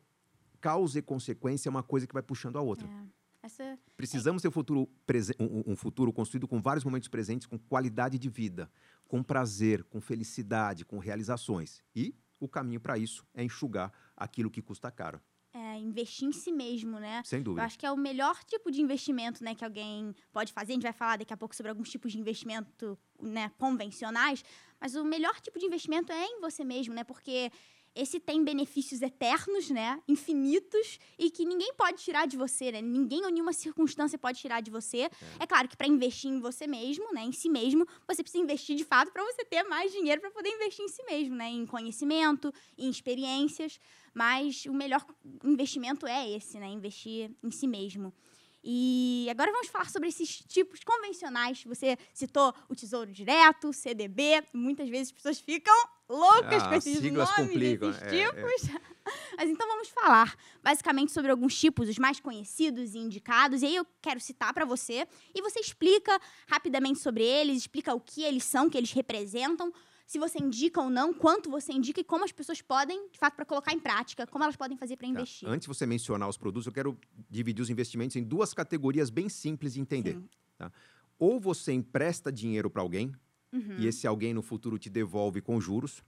causa e consequência é uma coisa que vai puxando a outra. É. Essa... Precisamos ter um futuro, um, um futuro construído com vários momentos presentes, com qualidade de vida, com prazer, com felicidade, com realizações. E o caminho para isso é enxugar aquilo que custa caro. É, investir em si mesmo, né? Sem dúvida. Eu acho que é o melhor tipo de investimento, né, que alguém pode fazer. A gente vai falar daqui a pouco sobre alguns tipos de investimento, né, convencionais, mas o melhor tipo de investimento é em você mesmo, né? Porque esse tem benefícios eternos, né? Infinitos e que ninguém pode tirar de você, né? Ninguém ou nenhuma circunstância pode tirar de você. É, é claro que para investir em você mesmo, né, em si mesmo, você precisa investir de fato para você ter mais dinheiro para poder investir em si mesmo, né? Em conhecimento, em experiências, mas o melhor investimento é esse, né? Investir em si mesmo. E agora vamos falar sobre esses tipos convencionais. Você citou o Tesouro Direto, CDB. Muitas vezes as pessoas ficam loucas ah, com esses nomes complicam. desses é, tipos. É. Mas então vamos falar basicamente sobre alguns tipos, os mais conhecidos e indicados. E aí eu quero citar para você e você explica rapidamente sobre eles, explica o que eles são, o que eles representam, se você indica ou não, quanto você indica e como as pessoas podem, de fato, para colocar em prática, como elas podem fazer para tá. investir. Antes de você mencionar os produtos, eu quero dividir os investimentos em duas categorias bem simples de entender. Tá? Ou você empresta dinheiro para alguém, uhum. e esse alguém no futuro te devolve com juros,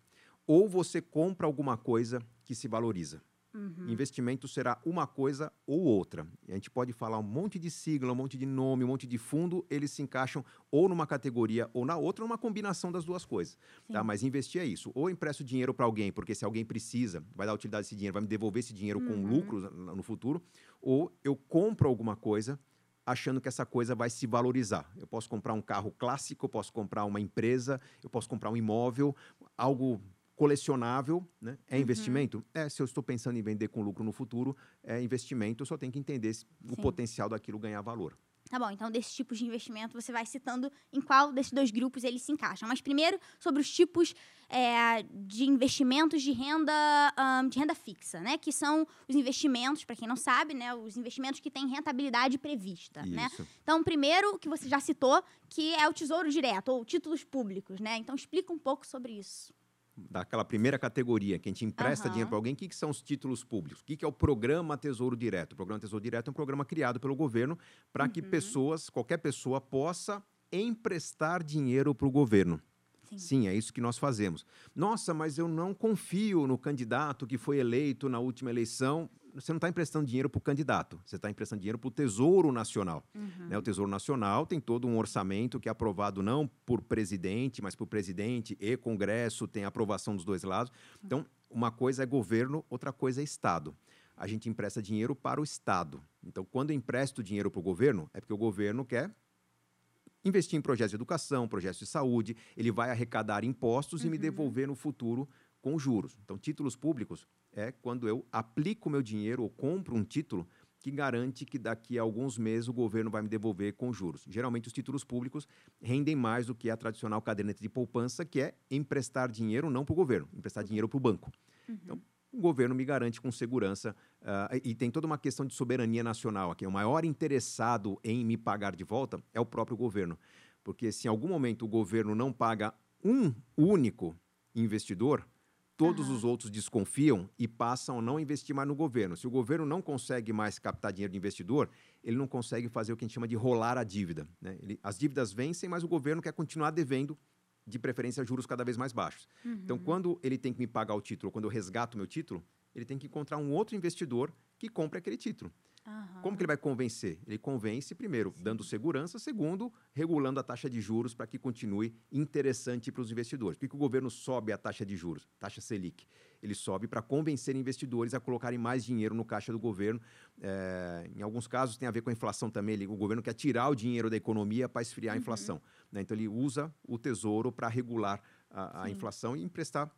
ou você compra alguma coisa que se valoriza. Uhum. Investimento será uma coisa ou outra. A gente pode falar um monte de sigla, um monte de nome, um monte de fundo, eles se encaixam ou numa categoria ou na outra, ou uma combinação das duas coisas. Tá? Mas investir é isso. Ou empresto dinheiro para alguém, porque se alguém precisa, vai dar utilidade desse dinheiro, vai me devolver esse dinheiro uhum. com lucro no futuro, ou eu compro alguma coisa achando que essa coisa vai se valorizar. Eu posso comprar um carro clássico, eu posso comprar uma empresa, eu posso comprar um imóvel, algo colecionável, né? É uhum. investimento? É, se eu estou pensando em vender com lucro no futuro, é investimento, eu só tenho que entender o potencial daquilo ganhar valor. Tá bom, então desses tipos de investimento você vai citando em qual desses dois grupos eles se encaixam. Mas primeiro, sobre os tipos é, de investimentos de renda, um, de renda fixa, né? Que são os investimentos, para quem não sabe, né? Os investimentos que têm rentabilidade prevista, né? Isso. né? Então, primeiro, que você já citou, que é o tesouro direto, ou títulos públicos, né? Então, explica um pouco sobre isso daquela primeira categoria, que a gente empresta uhum. dinheiro para alguém, o que, que, são os títulos públicos? O que, que, é o programa Tesouro Direto? O programa Tesouro Direto é um programa criado pelo governo para uhum. que pessoas, qualquer pessoa, possa emprestar dinheiro para o governo. Sim. Sim, é isso que nós fazemos. Nossa, mas eu não confio no candidato que foi eleito na última eleição você não está emprestando dinheiro para o candidato, você está emprestando dinheiro para o Tesouro Nacional. Uhum. Né? O Tesouro Nacional tem todo um orçamento que é aprovado não por presidente, mas por presidente e Congresso, tem aprovação dos dois lados. Então, uma coisa é governo, outra coisa é Estado. A gente empresta dinheiro para o Estado. Então, quando eu empresto dinheiro para o governo, é porque o governo quer investir em projetos de educação, projetos de saúde, ele vai arrecadar impostos uhum. e me uhum. devolver no futuro com juros. Então, títulos públicos é quando eu aplico meu dinheiro ou compro um título que garante que daqui a alguns meses o governo vai me devolver com juros. Geralmente os títulos públicos rendem mais do que a tradicional caderneta de poupança, que é emprestar dinheiro não para o governo, emprestar dinheiro para o banco. Uhum. Então, o governo me garante com segurança uh, e tem toda uma questão de soberania nacional aqui. O maior interessado em me pagar de volta é o próprio governo, porque se em algum momento o governo não paga um único investidor, todos uhum. os outros desconfiam e passam a não investir mais no governo. Se o governo não consegue mais captar dinheiro de investidor, ele não consegue fazer o que a gente chama de rolar a dívida. Né? Ele, as dívidas vencem, mas o governo quer continuar devendo, de preferência, juros cada vez mais baixos. Então, uhum. Então, quando ele tem que me pagar o título, quando eu resgato meu título, ele tem que encontrar um outro investidor que compre aquele título. Uhum. Como que ele vai convencer? Ele convence, primeiro, Sim. dando segurança, segundo, regulando a taxa de juros para que continue interessante para os investidores. Por que, que o governo sobe a taxa de juros, taxa Selic? Ele sobe para convencer investidores a colocarem mais dinheiro no caixa do governo. É, em alguns casos tem a ver com a inflação também. Ele, o governo quer tirar o dinheiro da economia para esfriar a uhum. inflação. Né? Então ele usa o tesouro para regular a, a inflação e emprestar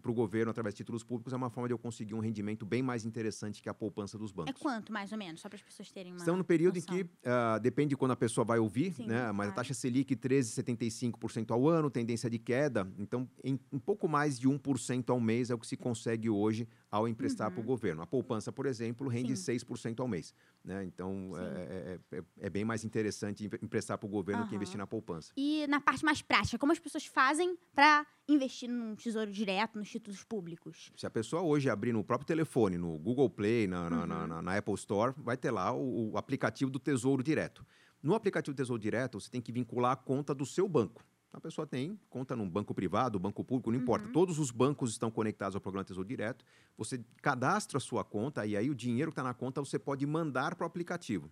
para o governo através de títulos públicos é uma forma de eu conseguir um rendimento bem mais interessante que a poupança dos bancos. É quanto, mais ou menos, só para as pessoas terem uma Estamos no período noção. em que, uh, depende de quando a pessoa vai ouvir, Sim, né? mas a taxa Selic 13,75% ao ano, tendência de queda, então em um pouco mais de 1% ao mês é o que se consegue hoje ao emprestar Uhum. para o governo. A poupança, por exemplo, rende Sim. 6% ao mês. Né? Então, Sim. é, é- é- é bem mais interessante empre- emprestar para o governo que Aham. investir na poupança. E na parte mais prática, como as pessoas fazem para investir num tesouro direto, nos títulos públicos? Se a pessoa hoje abrir no próprio telefone, no Google Play, na, na- na- Uhum. na- na Apple Store, vai ter lá o, o aplicativo do Tesouro Direto. No aplicativo do Tesouro Direto, você tem que vincular a conta do seu banco. A pessoa tem conta num banco privado, banco público, não importa. Uhum. Todos os bancos estão conectados ao programa Tesouro Direto. Você cadastra a sua conta e aí o dinheiro que está na conta você pode mandar para o aplicativo.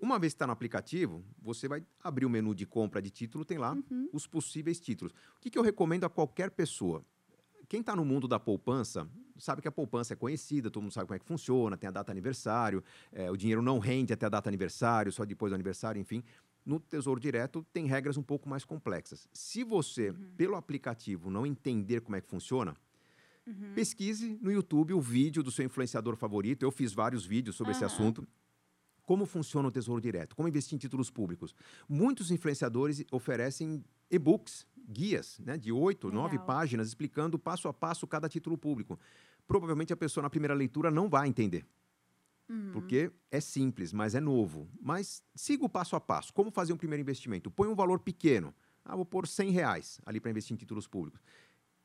Uma vez que está no aplicativo, você vai abrir o menu de compra de título, tem lá Uhum. os possíveis títulos. O que, que eu recomendo a qualquer pessoa? Quem está no mundo da poupança sabe que a poupança é conhecida, todo mundo sabe como é que funciona, tem a data aniversário, eh, o dinheiro não rende até a data aniversário, só depois do aniversário, enfim. No Tesouro Direto tem regras um pouco mais complexas. Se você, pelo aplicativo, não entender como é que funciona, Uhum. pesquise no YouTube o vídeo do seu influenciador favorito. Eu fiz vários vídeos sobre esse Aham. assunto. Como funciona o Tesouro Direto? Como investir em títulos públicos? Muitos influenciadores oferecem e-books, guias, né, de oito, nove páginas, explicando passo a passo cada título público. Provavelmente a pessoa na primeira leitura não vai entender, Uhum. porque é simples, mas é novo. Mas siga o passo a passo. Como fazer um primeiro investimento? Põe um valor pequeno. Ah, vou pôr 100 reais ali para investir em títulos públicos.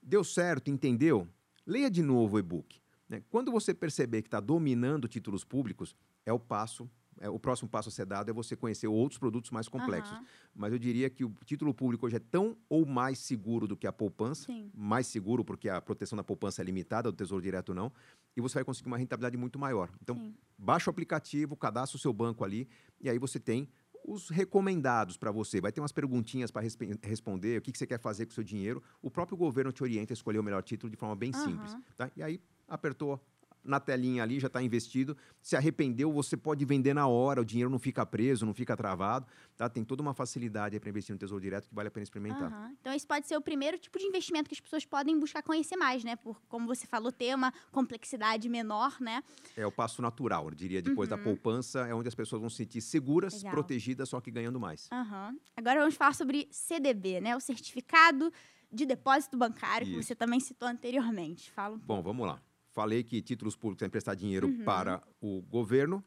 Deu certo, entendeu? Leia de novo o e-book. né? Quando você perceber que está dominando títulos públicos, é o passo, é, o próximo passo a ser dado é você conhecer outros produtos mais complexos. Aham. Mas eu diria que o título público hoje é tão ou mais seguro do que a poupança, Sim. mais seguro porque a proteção da poupança é limitada, do Tesouro Direto não, e você vai conseguir uma rentabilidade muito maior. Então, Sim. baixa o aplicativo, cadastra o seu banco ali, e aí você tem os recomendados para você. Vai ter umas perguntinhas para responder, o que, que você quer fazer com o seu dinheiro. O próprio governo te orienta a escolher o melhor título de forma bem simples. Aham. Tá? E aí, apertou na telinha ali, já está investido. Se arrependeu, você pode vender na hora, o dinheiro não fica preso, não fica travado. Tá? Tem toda uma facilidade para investir no Tesouro Direto que vale a pena experimentar. Aham. Então, esse pode ser o primeiro tipo de investimento que as pessoas podem buscar conhecer mais, né? Por, como você falou, ter uma complexidade menor, né? É o passo natural, eu diria, depois da Uhum. poupança, é onde as pessoas vão se sentir seguras, Legal. protegidas, só que ganhando mais. Aham. Agora vamos falar sobre CDB, né? O Certificado de Depósito Bancário, que Isso. você também citou anteriormente. Fala um Bom, vamos lá. Falei que títulos públicos é emprestar dinheiro Uhum. para o governo,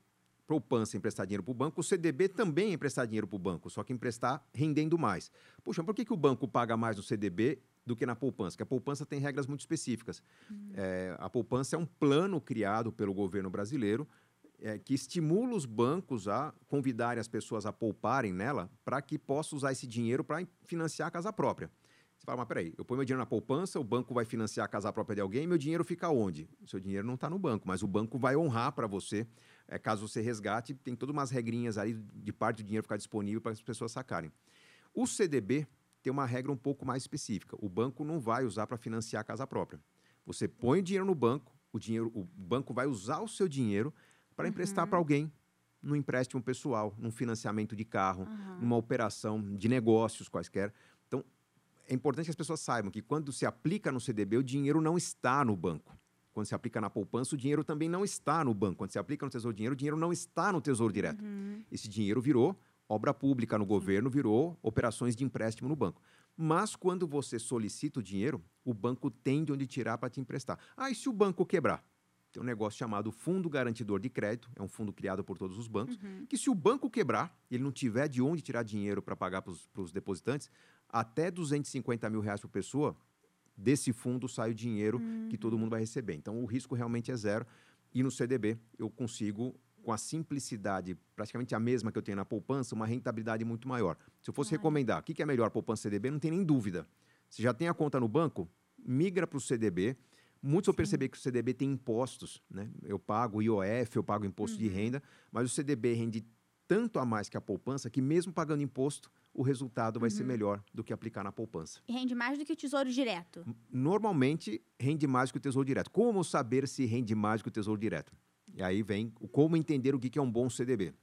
poupança é emprestar dinheiro para o banco, o CDB também é emprestar dinheiro para o banco, só que emprestar rendendo mais. Puxa, por que, que o banco paga mais no CDB do que na poupança? Porque a poupança tem regras muito específicas. É, a poupança é um plano criado pelo governo brasileiro é, que estimula os bancos a convidarem as pessoas a pouparem nela para que possa usar esse dinheiro para financiar a casa própria. Você fala, mas peraí, eu ponho meu dinheiro na poupança, o banco vai financiar a casa própria de alguém, meu dinheiro fica onde? O seu dinheiro não está no banco, mas o banco vai honrar para você, é, caso você resgate, tem todas umas regrinhas aí de parte do dinheiro ficar disponível para as pessoas sacarem. O CDB tem uma regra um pouco mais específica. O banco não vai usar para financiar a casa própria. Você põe o dinheiro no banco, o, dinheiro, o banco vai usar o seu dinheiro para emprestar para alguém, num empréstimo pessoal, num financiamento de carro, Aham. numa operação de negócios quaisquer. É importante que as pessoas saibam que quando se aplica no CDB, o dinheiro não está no banco. Quando se aplica na poupança, o dinheiro também não está no banco. Quando se aplica no Tesouro Dinheiro, o dinheiro não está no Tesouro Direto. Uhum. Esse dinheiro virou obra pública no governo, virou operações de empréstimo no banco. Mas quando você solicita o dinheiro, o banco tem de onde tirar para te emprestar. Ah, e se o banco quebrar? Tem um negócio chamado Fundo Garantidor de Crédito, é um fundo criado por todos os bancos, Uhum. que se o banco quebrar, ele não tiver de onde tirar dinheiro para pagar para os depositantes, até 250 mil reais por pessoa, desse fundo sai o dinheiro que todo mundo vai receber. Então, o risco realmente é zero. E no CDB, eu consigo, com a simplicidade praticamente a mesma que eu tenho na poupança, uma rentabilidade muito maior. Se eu fosse recomendar o que é melhor, poupança CDB, não tem nem dúvida. Se já tem a conta no banco, migra para o CDB. Muitos eu percebi que o CDB tem impostos, né? Eu pago IOF, eu pago imposto de Uhum. renda, mas o CDB rende tanto a mais que a poupança que mesmo pagando imposto, o resultado vai ser Uhum. melhor do que aplicar na poupança. E rende mais do que o Tesouro Direto. Normalmente rende mais que o Tesouro Direto. Como saber se rende mais que o Tesouro Direto? E aí vem o como entender o que é um bom CDB.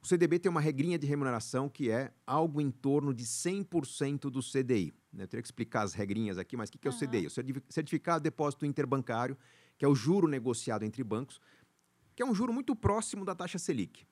O CDB tem uma regrinha de remuneração que é algo em torno de 100% do CDI. Eu teria que explicar as regrinhas aqui, mas o que que é o. CDI? O certifi- Certificado de Depósito Interbancário, que é o juro negociado entre bancos, que é um juro muito próximo da taxa Selic.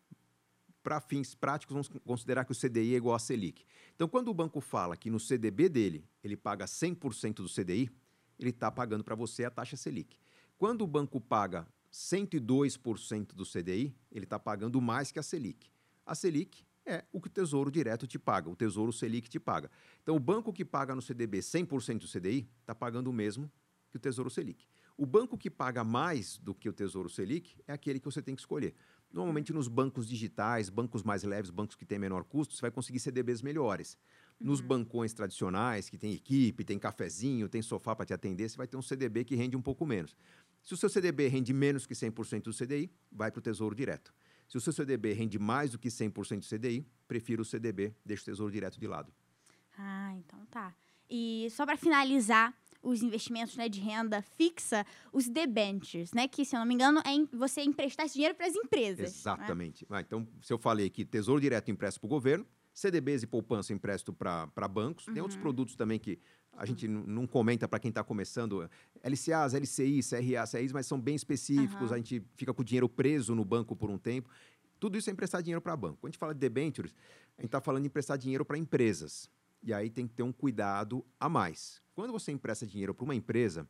Para fins práticos, vamos considerar que o CDI é igual a Selic. Então, quando o banco fala que no CDB dele ele paga 100% do CDI, ele está pagando para você a taxa Selic. Quando o banco paga 102% do CDI, ele está pagando mais que a Selic. A Selic é o que o Tesouro Direto te paga, o Tesouro Selic te paga. Então, o banco que paga no CDB 100% do CDI está pagando o mesmo que o Tesouro Selic. O banco que paga mais do que o Tesouro Selic é aquele que você tem que escolher. Normalmente nos bancos digitais, bancos mais leves, bancos que têm menor custo, você vai conseguir CDBs melhores. Nos uhum. bancões tradicionais, que tem equipe, tem cafezinho, tem sofá para te atender, você vai ter um CDB que rende um pouco menos. Se o seu CDB rende menos que 100% do CDI, vai para o Tesouro Direto. Se o seu CDB rende mais do que 100% do CDI, prefiro o CDB, deixa o Tesouro Direto de lado. Ah, então tá. E só para finalizar, os investimentos né, de renda fixa, os debentures, né? Que, se eu não me engano, é você emprestar esse dinheiro para as empresas. Né? Exatamente. Né? Ah, então, se eu falei que Tesouro Direto empresta para o governo, CDBs e poupança empresto para bancos. Uhum. Tem outros uhum. produtos também que a gente não comenta para quem está começando. LCAs, LCIs, CRA, CRIs, mas são bem específicos. Uhum. A gente fica com o dinheiro preso no banco por um tempo. Tudo isso é emprestar dinheiro para banco. Quando a gente fala de debentures, a gente está falando de emprestar dinheiro para empresas. E aí tem que ter um cuidado a mais. Quando você empresta dinheiro para uma empresa,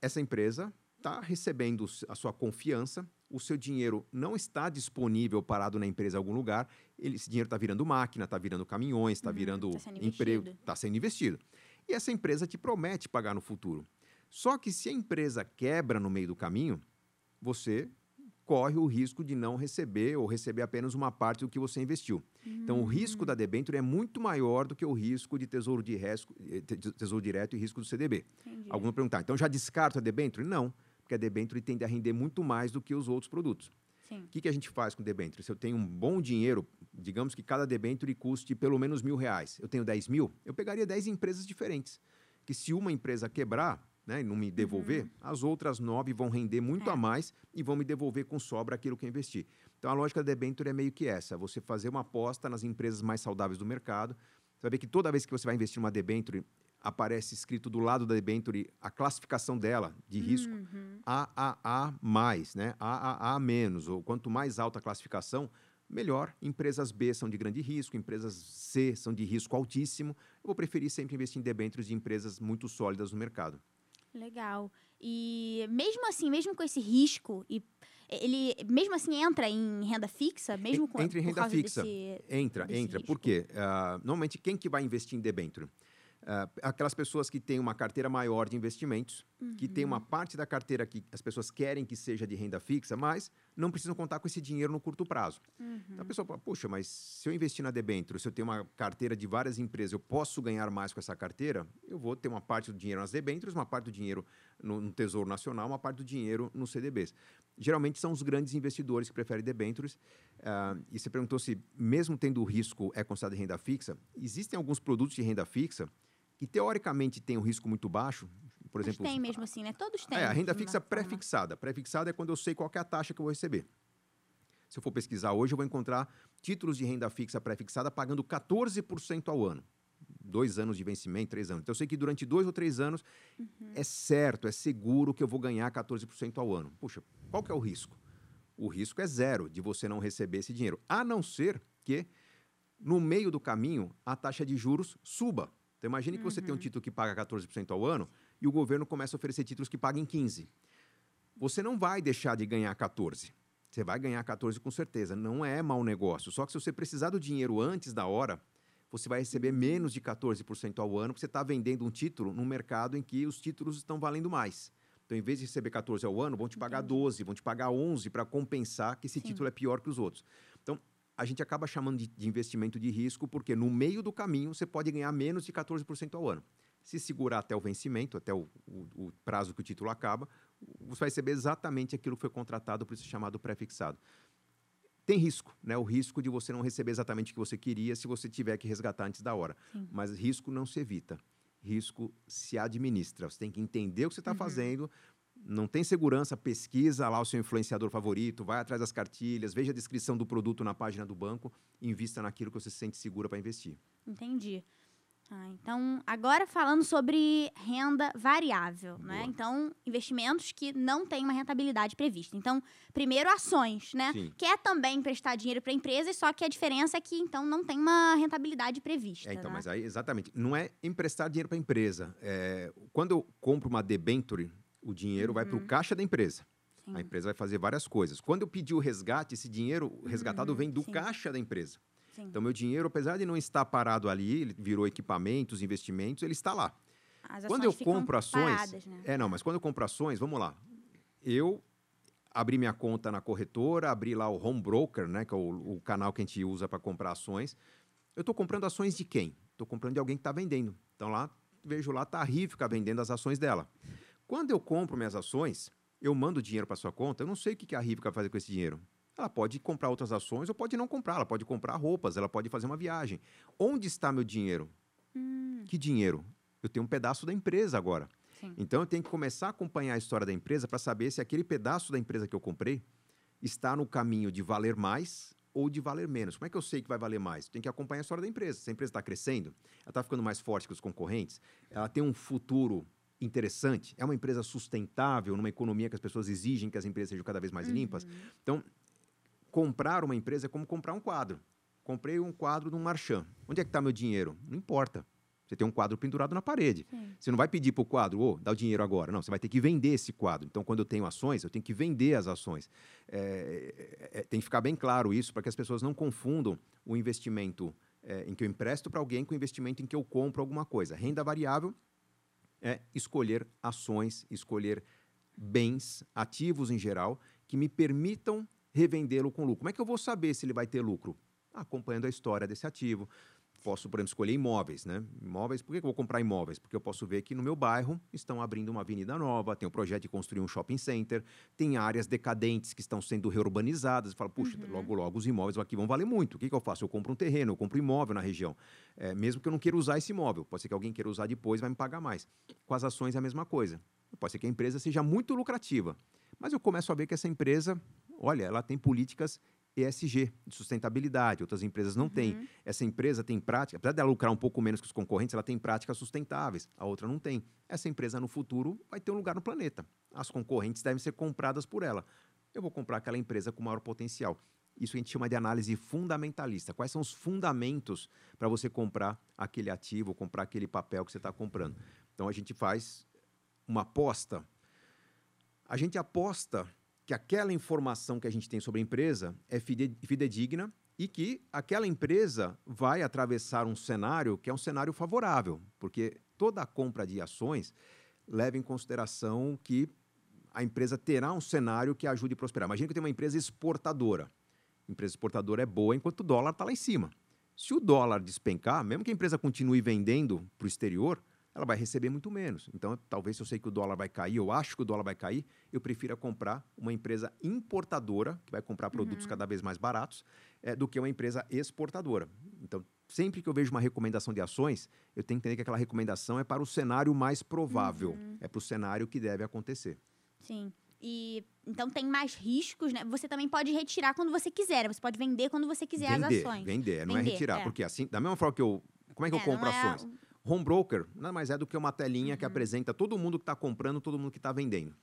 essa empresa está recebendo a sua confiança, o seu dinheiro não está disponível parado na empresa em algum lugar, ele, esse dinheiro está virando máquina, está virando caminhões, está uhum, virando tá emprego, está sendo investido. E essa empresa te promete pagar no futuro. Só que se a empresa quebra no meio do caminho, você corre o risco de não receber ou receber apenas uma parte do que você investiu. Então, o risco hum. da debênture é muito maior do que o risco de tesouro, de resco, eh, tesouro direto e risco do CDB. Entendi. Alguns perguntar, então já descarta a debênture? Não, porque a debênture tende a render muito mais do que os outros produtos. O que, que a gente faz com debênture? Se eu tenho um bom dinheiro, digamos que cada debênture custe pelo menos mil reais, eu tenho 10 mil, eu pegaria 10 empresas diferentes. Que se uma empresa quebrar, né, e não me devolver, uhum. as outras nove vão render muito é. a mais e vão me devolver com sobra aquilo que eu investi. Então a lógica da debenture é meio que essa: você fazer uma aposta nas empresas mais saudáveis do mercado. Você vai ver que toda vez que você vai investir numa debenture, aparece escrito do lado da debenture a classificação dela de risco uhum. AAA+, né? AAA menos, ou quanto mais alta a classificação, melhor. Empresas B são de grande risco, empresas C são de risco altíssimo. Eu vou preferir sempre investir em debêntures de empresas muito sólidas no mercado. Legal. E mesmo assim, mesmo com esse risco, e ele mesmo assim entra em renda fixa, mesmo com Entra em renda fixa. Desse, entra, desse entra. Risco. Por quê? Uh, normalmente, quem que vai investir em debênture? Uh, aquelas pessoas que têm uma carteira maior de investimentos, uhum. que tem uma uhum. parte da carteira que as pessoas querem que seja de renda fixa, mas não precisam contar com esse dinheiro no curto prazo. Uhum. Então a pessoa fala, puxa, mas se eu investir na debênture, se eu tenho uma carteira de várias empresas, eu posso ganhar mais com essa carteira, eu vou ter uma parte do dinheiro nas debêntures, uma parte do dinheiro no, no Tesouro Nacional, uma parte do dinheiro nos CDBs. Geralmente são os grandes investidores que preferem debêntures. Uh, e você perguntou se, mesmo tendo o risco, é considerado renda fixa. Existem alguns produtos de renda fixa que teoricamente tem um risco muito baixo, por Mas exemplo... tem mesmo assim, né? Todos têm. É, a renda fixa pré-fixada. Pré-fixada é quando eu sei qual é a taxa que eu vou receber. Se eu for pesquisar hoje, eu vou encontrar títulos de renda fixa pré-fixada pagando 14% ao ano. Dois anos de vencimento, três anos. Então, eu sei que durante dois ou três anos uhum. é certo, é seguro que eu vou ganhar 14% ao ano. Puxa, qual que é o risco? O risco é zero de você não receber esse dinheiro, a não ser que no meio do caminho a taxa de juros suba. Então imagine que você tem um uhum. título que paga 14% ao ano e o governo começa a oferecer títulos que paguem 15%. Você não vai deixar de ganhar 14%. Você vai ganhar 14 com certeza. Não é mau negócio. Só que se você precisar do dinheiro antes da hora, você vai receber uhum. menos de 14% ao ano, porque você está vendendo um título num mercado em que os títulos estão valendo mais. Então, em vez de receber 14 ao ano, vão te pagar Entendi. 12, vão te pagar 11 para compensar que esse Sim. título é pior que os outros. A gente acaba chamando de, de, investimento de risco porque no meio do caminho você pode ganhar menos de 14% ao ano. Se segurar até o vencimento, até o, o, o, prazo que o título acaba, você vai receber exatamente aquilo que foi contratado, por isso chamado pré-fixado. Tem risco, né? O risco de você não receber exatamente o que você queria se você tiver que resgatar antes da hora. Sim. Mas risco não se evita. Risco se administra. Você tem que entender o que você está uhum. fazendo, não tem segurança, pesquisa lá o seu influenciador favorito, vai atrás das cartilhas, veja a descrição do produto na página do banco invista naquilo que você se sente segura para investir. Entendi. Ah, então, agora falando sobre renda variável, né? Boa. né? Então, investimentos que não têm uma rentabilidade prevista. Então, primeiro ações, né? Sim. Que é também emprestar dinheiro para empresas, só que a diferença é que então não tem uma rentabilidade prevista. É, então, né? mas aí exatamente, não é emprestar dinheiro para empresa. É, quando eu compro uma debenture O dinheiro vai para o Uhum. caixa da empresa. Sim. A empresa vai fazer várias coisas. Quando eu pedir o resgate, esse dinheiro resgatado Uhum, vem do sim. caixa da empresa. Sim. Então, meu dinheiro, apesar de não estar parado ali, ele virou equipamentos, investimentos, ele está lá. As Quando eu compro ações. paradas, né? É, não, mas quando eu compro ações, vamos lá. Eu abri minha conta na corretora, abri lá o Home Broker, né, que é o, o canal que a gente usa para comprar ações. Eu estou comprando ações de quem? Estou comprando de alguém que está vendendo. Então lá, vejo lá, tá a Rivka vendendo as ações dela. Quando eu compro minhas ações, eu mando dinheiro para sua conta, eu não sei o que a Rivka vai fazer com esse dinheiro. Ela pode comprar outras ações ou pode não comprar. Ela pode comprar roupas, ela pode fazer uma viagem. Onde está meu dinheiro? Hum, Que dinheiro? Eu tenho um pedaço da empresa agora. sim. Então eu tenho que começar a acompanhar a história da empresa para saber se aquele pedaço da empresa que eu comprei está no caminho de valer mais ou de valer menos. Como é que eu sei que vai valer mais? Tem que acompanhar a história da empresa. Se a empresa está crescendo, ela está ficando mais forte que os concorrentes, ela tem um futuro interessante, é uma empresa sustentável numa economia que as pessoas exigem que as empresas sejam cada vez mais limpas. Então, comprar uma empresa é como comprar um quadro. Comprei um quadro de um marchand. Onde é que está meu dinheiro? Não importa. Você tem um quadro pendurado na parede. Sim. Você não vai pedir para o quadro, ô, dá o dinheiro agora. Não, você vai ter que vender esse quadro. Então, quando eu tenho ações, eu tenho que vender as ações. É, é, é, tem que ficar bem claro isso para que as pessoas não confundam o investimento é, em que eu empresto para alguém com o investimento em que eu compro alguma coisa. Renda variável é escolher ações, escolher bens, ativos em geral, que me permitam revendê-lo com lucro. Como é que eu vou saber se ele vai ter lucro? Acompanhando a história desse ativo. Posso, por exemplo, escolher imóveis, né? Imóveis, por que eu vou comprar imóveis? Porque eu posso ver que no meu bairro estão abrindo uma avenida nova, tem o projeto de construir um shopping center, tem áreas decadentes que estão sendo reurbanizadas. Eu falo, puxa, logo, logo os imóveis aqui vão valer muito. O que, que eu faço? Eu compro um terreno, eu compro imóvel na região. É, mesmo que eu não queira usar esse imóvel. Pode ser que alguém queira usar depois vai me pagar mais. Com as ações é a mesma coisa. Pode ser que a empresa seja muito lucrativa, mas eu começo a ver que essa empresa, olha, ela tem políticas ESG, de sustentabilidade, outras empresas não têm. Essa empresa tem prática, apesar dela lucrar um pouco menos que os concorrentes, ela tem práticas sustentáveis, a outra não tem. Essa empresa no futuro vai ter um lugar no planeta. As concorrentes devem ser compradas por ela. Eu vou comprar aquela empresa com maior potencial. Isso a gente chama de análise fundamentalista. Quais são os fundamentos para você comprar aquele ativo, comprar aquele papel que você está comprando? Então a gente faz uma aposta. A gente aposta que aquela informação que a gente tem sobre a empresa é fide- fidedigna e que aquela empresa vai atravessar um cenário que é um cenário favorável, porque toda a compra de ações leva em consideração que a empresa terá um cenário que ajude a prosperar. Imagina que eu tenho uma empresa exportadora. A empresa exportadora é boa enquanto o dólar está lá em cima. Se o dólar despencar, mesmo que a empresa continue vendendo para o exterior, ela vai receber muito menos. Então, talvez se eu sei que o dólar vai cair, eu acho que o dólar vai cair, eu prefira comprar uma empresa importadora, que vai comprar produtos cada vez mais baratos, eh, do que uma empresa exportadora. Então, sempre que eu vejo uma recomendação de ações, eu tenho que entender que aquela recomendação é para o cenário mais provável, é para o cenário que deve acontecer. Sim. E então tem mais riscos, né? Você também pode retirar quando você quiser. Você pode vender quando você quiser as vender, ações. vender, não é Vender, retirar, é. porque assim, da mesma forma que eu, como é que eu É, compro não é ações? Home broker nada mais é do que uma telinha que apresenta todo mundo que está comprando, todo mundo que está vendendo.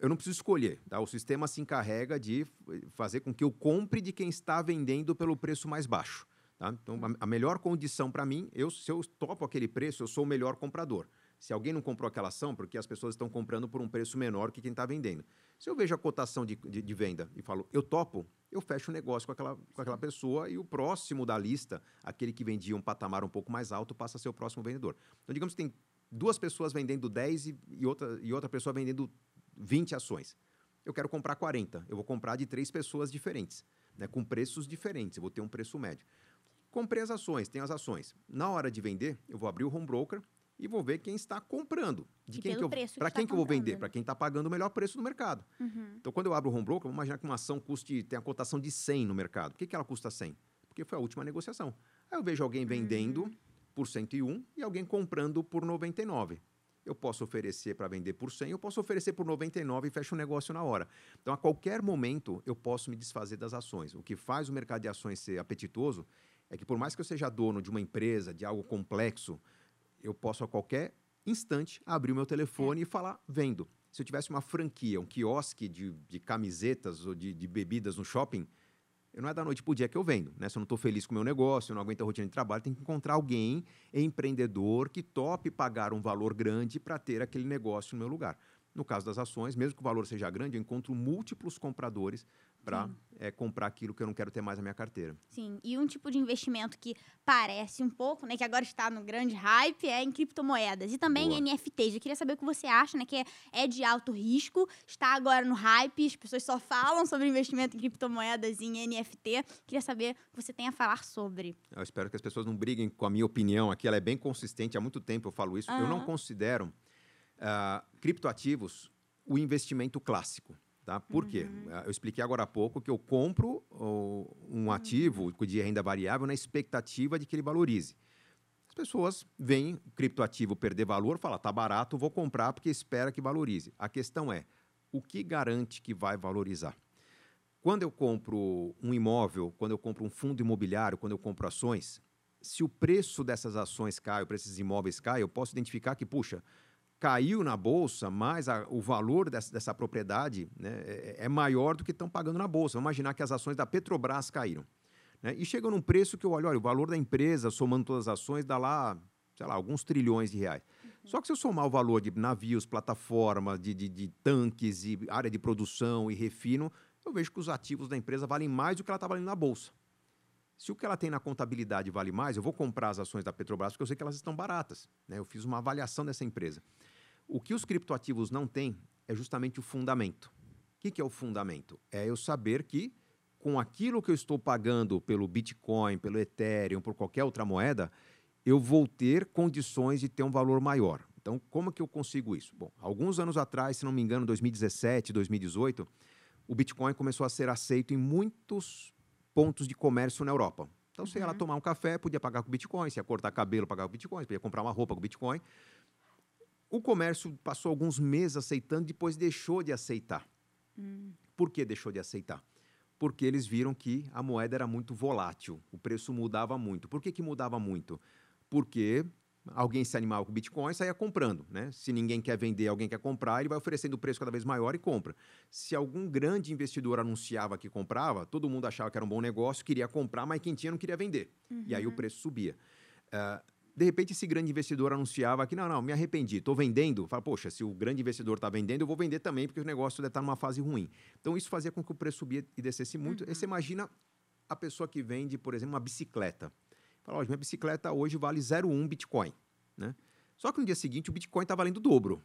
Eu não preciso escolher, tá? O sistema se encarrega de fazer com que eu compre de quem está vendendo pelo preço mais baixo. Tá? Então, a, a melhor condição para mim, eu, se eu topo aquele preço, eu sou o melhor comprador. Se alguém não comprou aquela ação, porque as pessoas estão comprando por um preço menor que quem está vendendo. Se eu vejo a cotação de, de, de venda e falo, eu topo, eu fecho o negócio com aquela, com aquela pessoa e o próximo da lista, aquele que vendia um patamar um pouco mais alto, passa a ser o próximo vendedor. Então, digamos que tem duas pessoas vendendo 10 e, e, outra, e outra pessoa vendendo 20 ações. Eu quero comprar 40. Eu vou comprar de três pessoas diferentes, né, com preços diferentes. Eu vou ter um preço médio. Comprei as ações, tenho as ações. Na hora de vender, eu vou abrir o home broker e vou ver quem está comprando. De E quem que eu, preço que para está quem que eu vou vender? né? Para quem está pagando o melhor preço no mercado. Uhum. Então, quando eu abro o home broker, vamos imaginar que uma ação custe, tem a cotação de 100 no mercado. Por que, que ela custa 100? Porque foi a última negociação. Aí eu vejo alguém vendendo por 101 e alguém comprando por 99. Eu posso oferecer para vender por 100, eu posso oferecer por 99 e fecho o negócio na hora. Então, a qualquer momento, eu posso me desfazer das ações. O que faz o mercado de ações ser apetitoso é que, por mais que eu seja dono de uma empresa, de algo complexo, eu posso a qualquer instante abrir o meu telefone e falar vendo. Se eu tivesse uma franquia, um quiosque de, de camisetas ou de, de bebidas no shopping, eu não é da noite para o dia que eu vendo. Né? Se eu não estou feliz com o meu negócio, eu não aguento a rotina de trabalho, tem que encontrar alguém empreendedor que tope pagar um valor grande para ter aquele negócio no meu lugar. No caso das ações, mesmo que o valor seja grande, eu encontro múltiplos compradores para é, comprar aquilo que eu não quero ter mais na minha carteira. Sim, e um tipo de investimento que parece um pouco, né, que agora está no grande hype, é em criptomoedas e também Boa. NFTs. Eu queria saber o que você acha, né, que é, é de alto risco, está agora no hype, as pessoas só falam sobre investimento em criptomoedas e em NFT. Queria saber o que você tem a falar sobre. Eu espero que as pessoas não briguem com a minha opinião aqui, ela é bem consistente, há muito tempo eu falo isso. Uhum. Eu não considero uh, criptoativos o investimento clássico. Tá? Por uhum. quê? Eu expliquei agora há pouco que eu compro um uhum. ativo de renda variável na expectativa de que ele valorize. As pessoas veem o criptoativo perder valor, falam, tá barato, vou comprar porque espera que valorize. A questão é, o que garante que vai valorizar? Quando eu compro um imóvel, quando eu compro um fundo imobiliário, quando eu compro ações, se o preço dessas ações cai, o preço desses imóveis cai, eu posso identificar que, puxa, caiu na bolsa, mas a, o valor dessa, dessa propriedade né, é, é, maior do que estão pagando na bolsa. Vamos imaginar que as ações da Petrobras caíram. Né, e chegam num preço que eu olho, olha, o valor da empresa, somando todas as ações, dá lá, sei lá, alguns trilhões de reais. Uhum. Só que se eu somar o valor de navios, plataformas, de, de, de tanques, e área de produção e refino, eu vejo que os ativos da empresa valem mais do que ela está valendo na bolsa. Se o que ela tem na contabilidade vale mais, eu vou comprar as ações da Petrobras porque eu sei que elas estão baratas. Né? Eu fiz uma avaliação dessa empresa. O que os criptoativos não têm é justamente o fundamento. O que, que é o fundamento? É eu saber que com aquilo que eu estou pagando pelo Bitcoin, pelo Ethereum, por qualquer outra moeda, eu vou ter condições de ter um valor maior. Então, como que eu consigo isso? Bom, alguns anos atrás, se não me engano, 2017, 2018, o Bitcoin começou a ser aceito em muitos pontos de comércio na Europa. Então, você ia lá uhum. tomar um café, podia pagar com Bitcoin, você ia cortar cabelo, pagar com Bitcoin, podia comprar uma roupa com Bitcoin. O comércio passou alguns meses aceitando, depois deixou de aceitar. Hum. Por que deixou de aceitar? Porque eles viram que a moeda era muito volátil, o preço mudava muito. Por que, que mudava muito? Porque alguém se animava com o Bitcoin e saía comprando. Né? Se ninguém quer vender, alguém quer comprar, ele vai oferecendo o preço cada vez maior e compra. Se algum grande investidor anunciava que comprava, todo mundo achava que era um bom negócio, queria comprar, mas quem tinha não queria vender. Uhum. E aí o uhum. preço subia. Uh, de repente esse grande investidor anunciava que não, não, me arrependi, estou vendendo. Fala, poxa, se o grande investidor está vendendo, eu vou vender também, porque o negócio deve estar tá numa fase ruim. Então isso fazia com que o preço subia e descesse muito. Uhum. E você imagina a pessoa que vende, por exemplo, uma bicicleta. Fala, olha, minha bicicleta hoje vale 0,1 Bitcoin. Né? Só que no dia seguinte o Bitcoin está valendo o dobro.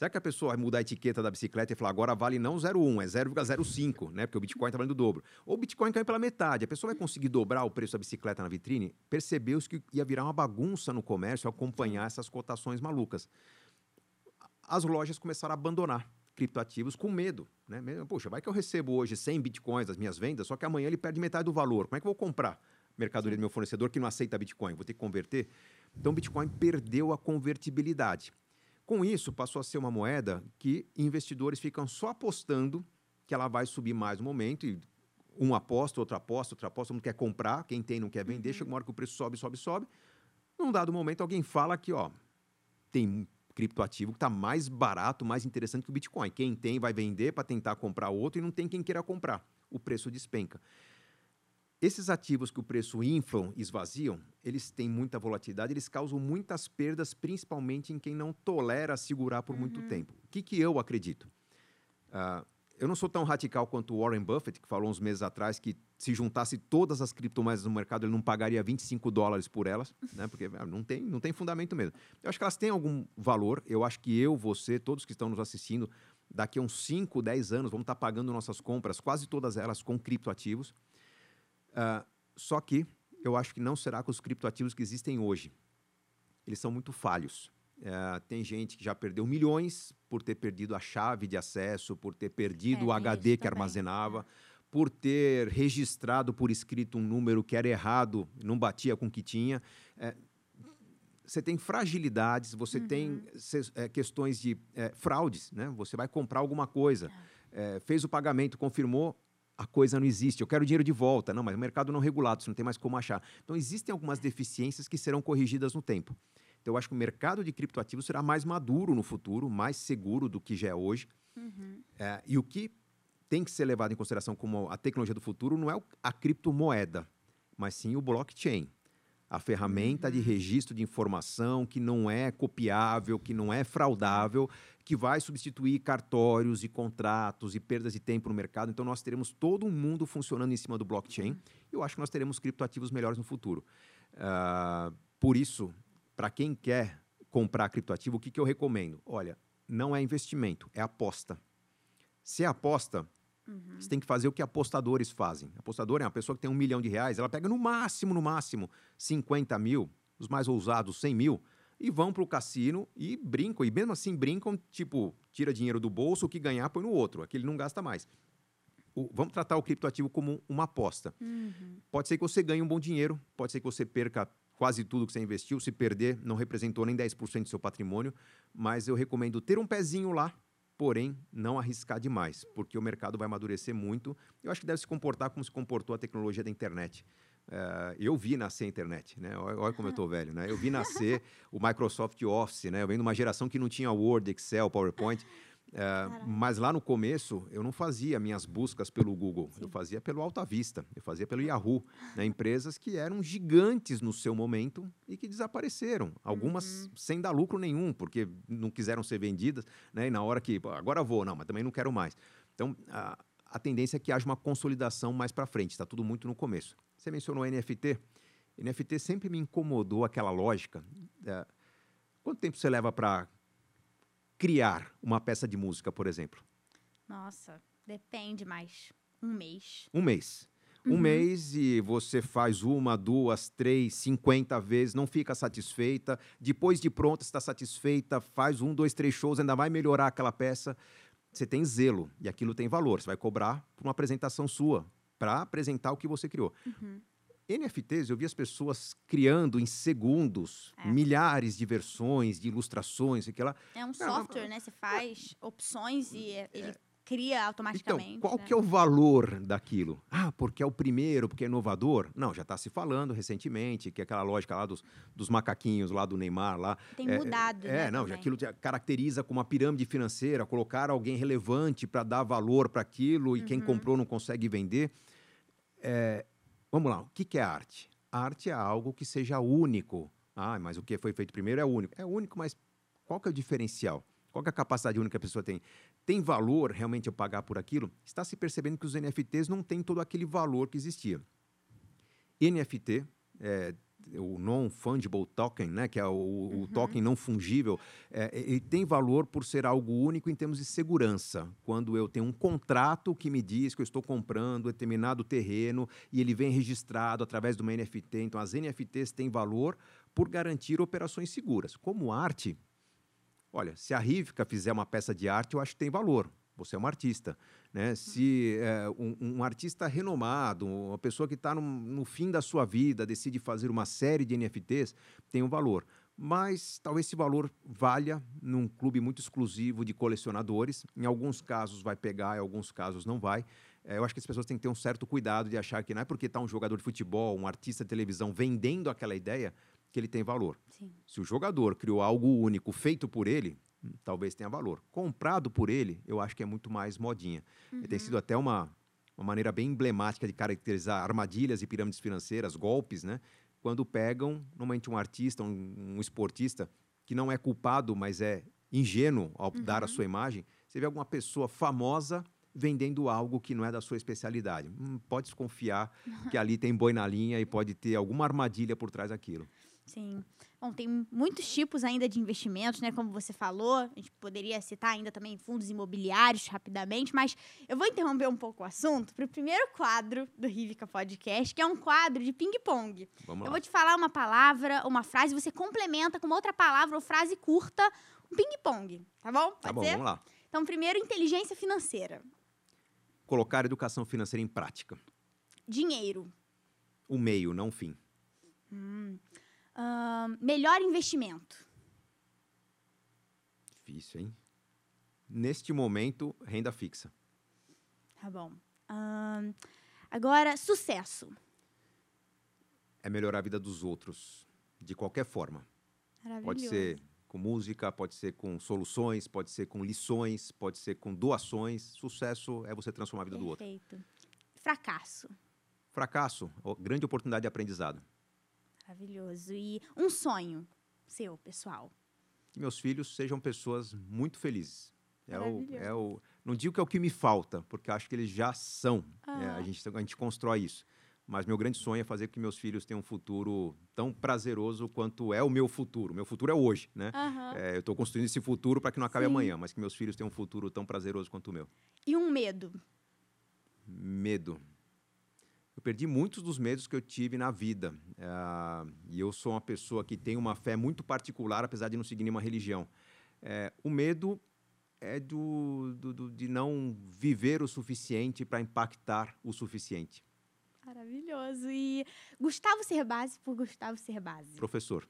Será que a pessoa vai mudar a etiqueta da bicicleta e falar agora vale não 0,1, é 0,05, né? Porque o Bitcoin está valendo o dobro. Ou o Bitcoin caiu pela metade. A pessoa vai conseguir dobrar o preço da bicicleta na vitrine? Percebeu-se que ia virar uma bagunça no comércio acompanhar essas cotações malucas. As lojas começaram a abandonar criptoativos com medo. Né? Poxa, vai que eu recebo hoje 100 bitcoins das minhas vendas, só que amanhã ele perde metade do valor. Como é que eu vou comprar mercadoria do meu fornecedor que não aceita Bitcoin? Vou ter que converter? Então, o Bitcoin perdeu a convertibilidade. Com isso, passou a ser uma moeda que investidores ficam só apostando que ela vai subir mais no momento e um aposta, outro aposta, outro aposta, não quer comprar, quem tem não quer vender, uhum. chega uma hora que o preço sobe, sobe, sobe. Num dado momento, alguém fala que, ó, tem um criptoativo que está mais barato, mais interessante que o Bitcoin. Quem tem vai vender para tentar comprar outro e não tem quem queira comprar. O preço despenca. Esses ativos que o preço inflam, esvaziam, eles têm muita volatilidade, eles causam muitas perdas, principalmente em quem não tolera segurar por uhum. muito tempo. O que, que eu acredito? Uh, eu não sou tão radical quanto o Warren Buffett, que falou uns meses atrás que se juntasse todas as criptomoedas no mercado, ele não pagaria 25 dólares por elas, né? porque ah, não tem, não tem fundamento mesmo. Eu acho que elas têm algum valor, eu acho que eu, você, todos que estão nos assistindo, daqui a uns 5, 10 anos, vamos estar pagando nossas compras, quase todas elas com criptoativos. Uh, só que eu acho que não será com os criptoativos que existem hoje. Eles são muito falhos. Uh, tem gente que já perdeu milhões por ter perdido a chave de acesso, por ter perdido é, o HD que armazenava, por ter registrado por escrito um número que era errado, não batia com o que tinha. É, você tem fragilidades, você uhum. tem é, questões de é, fraudes, né? Você vai comprar alguma coisa, é, fez o pagamento, confirmou, a coisa não existe, eu quero dinheiro de volta. Não, mas o mercado não regulado, você não tem mais como achar. Então, existem algumas deficiências que serão corrigidas no tempo. Então, eu acho que o mercado de criptoativos será mais maduro no futuro, mais seguro do que já é hoje. Uhum. É, e o que tem que ser levado em consideração como a tecnologia do futuro não é a criptomoeda, mas sim o blockchain. A ferramenta de registro de informação que não é copiável, que não é fraudável, que vai substituir cartórios e contratos e perdas de tempo no mercado. Então, nós teremos todo um mundo funcionando em cima do blockchain. E eu acho que nós teremos criptoativos melhores no futuro. Uh, por isso, para quem quer comprar criptoativo, o que, que eu recomendo? Olha, não é investimento, é aposta. Se é aposta, uhum. você tem que fazer o que apostadores fazem. Apostador é uma pessoa que tem um milhão de reais, ela pega no máximo, no máximo, 50 mil, os mais ousados, 100 mil, e vão para o cassino e brincam. E mesmo assim brincam, tipo, tira dinheiro do bolso, o que ganhar põe no outro, aquele não gasta mais. O, vamos tratar o criptoativo como uma aposta. Uhum. Pode ser que você ganhe um bom dinheiro, pode ser que você perca quase tudo que você investiu. Se perder, não representou nem 10% do seu patrimônio, mas eu recomendo ter um pezinho lá, porém não arriscar demais, porque o mercado vai amadurecer muito. Eu acho que deve se comportar como se comportou a tecnologia da internet. Uh, eu vi nascer a internet, né? Olha, olha como eu estou velho, né? Eu vi nascer o Microsoft Office, né? Eu venho de uma geração que não tinha Word, Excel, PowerPoint. Uh, mas lá no começo eu não fazia minhas buscas pelo Google, Sim. eu fazia pelo Alta Vista, eu fazia pelo Yahoo, né? empresas que eram gigantes no seu momento e que desapareceram, algumas uhum. sem dar lucro nenhum, porque não quiseram ser vendidas, né? e na hora que agora vou, não, mas também não quero mais. Então a, a tendência é que haja uma consolidação mais para frente, está tudo muito no começo. Você mencionou NFT. NFT sempre me incomodou aquela lógica. É, quanto tempo você leva para criar uma peça de música, por exemplo? Nossa, depende, mas um mês. Um mês. Um uhum. mês e você faz uma, duas, três, cinquenta vezes, não fica satisfeita. Depois de pronta, está satisfeita, faz um, dois, três shows, ainda vai melhorar aquela peça. Você tem zelo e aquilo tem valor. Você vai cobrar por uma apresentação sua para apresentar o que você criou. Uhum. NFTs, eu vi as pessoas criando em segundos é. milhares de versões, de ilustrações, e que lá. É um software, né? Você faz opções e é, ele cria automaticamente. Então, qual né? que é o valor daquilo? Ah, porque é o primeiro, porque é inovador? Não, já está se falando recentemente que aquela lógica lá dos, dos macaquinhos lá do Neymar lá. Tem é, mudado. É, né, não, já aquilo caracteriza como uma pirâmide financeira, colocar alguém relevante para dar valor para aquilo e uhum. quem comprou não consegue vender. É, vamos lá, o que, que é arte? arte é algo que seja único. Ah, mas o que foi feito primeiro é único. É único, mas qual que é o diferencial? Qual é a capacidade única que a pessoa tem? Tem valor realmente eu pagar por aquilo? Está se percebendo que os NFTs não têm todo aquele valor que existia. NFT, é, o non-fungible token, né, que é o, uhum. o token não fungível, é, ele tem valor por ser algo único em termos de segurança. Quando eu tenho um contrato que me diz que eu estou comprando determinado terreno e ele vem registrado através de uma NFT, então as NFTs têm valor por garantir operações seguras. Como arte, olha, se a Rivka fizer uma peça de arte, eu acho que tem valor você é um artista. Né? Se é, um, um, artista renomado, uma pessoa que está no, no, fim da sua vida, decide fazer uma série de NFTs, tem um valor. Mas talvez esse valor valha num clube muito exclusivo de colecionadores. Em alguns casos vai pegar, em alguns casos não vai. É, eu acho que as pessoas têm que ter um certo cuidado de achar que não é porque está um jogador de futebol, um artista de televisão vendendo aquela ideia que ele tem valor. Sim. Se o jogador criou algo único feito por ele, talvez tenha valor. Comprado por ele, eu acho que é muito mais modinha. Uhum. Tem sido até uma, uma maneira bem emblemática de caracterizar armadilhas e pirâmides financeiras, golpes, né? Quando pegam, normalmente, um artista, um, um esportista, que não é culpado, mas é ingênuo ao uhum. dar a sua imagem, você vê alguma pessoa famosa vendendo algo que não é da sua especialidade. Hum, pode desconfiar que ali tem boi na linha e pode ter alguma armadilha por trás daquilo. Sim. Bom, tem muitos tipos ainda de investimentos, né? Como você falou, a gente poderia citar ainda também fundos imobiliários rapidamente, mas eu vou interromper um pouco o assunto para o primeiro quadro do Rivica Podcast, que é um quadro de ping-pong. Eu vou te falar uma palavra, uma frase, você complementa com uma outra palavra ou frase curta, um ping-pong, tá bom? Pode tá bom, ser? vamos lá. Então, primeiro, inteligência financeira. Colocar educação financeira em prática. Dinheiro. O meio, não o fim. Hum. Uh, melhor investimento? Difícil, hein? Neste momento, renda fixa. Tá bom. Uh, agora, sucesso. É melhorar a vida dos outros, de qualquer forma. Pode ser com música, pode ser com soluções, pode ser com lições, pode ser com doações. Sucesso é você transformar a vida Perfeito. do outro. Perfeito. Fracasso. Fracasso, grande oportunidade de aprendizado. Maravilhoso. E um sonho seu, pessoal? Que meus filhos sejam pessoas muito felizes. É o, é o, não digo que é o que me falta, porque acho que eles já são. Ah. É, a, gente, a gente constrói isso. Mas meu grande sonho é fazer com que meus filhos tenham um futuro tão prazeroso quanto é o meu futuro. Meu futuro é hoje, né? Uhum. É, eu estou construindo esse futuro para que não acabe Sim. amanhã, mas que meus filhos tenham um futuro tão prazeroso quanto o meu. E um medo? Medo. Eu perdi muitos dos medos que eu tive na vida. Uh, e eu sou uma pessoa que tem uma fé muito particular, apesar de não seguir nenhuma religião. É, o medo é do, do, do, de não viver o suficiente para impactar o suficiente. Maravilhoso. E Gustavo Cerbasi por Gustavo Cerbasi. Professor.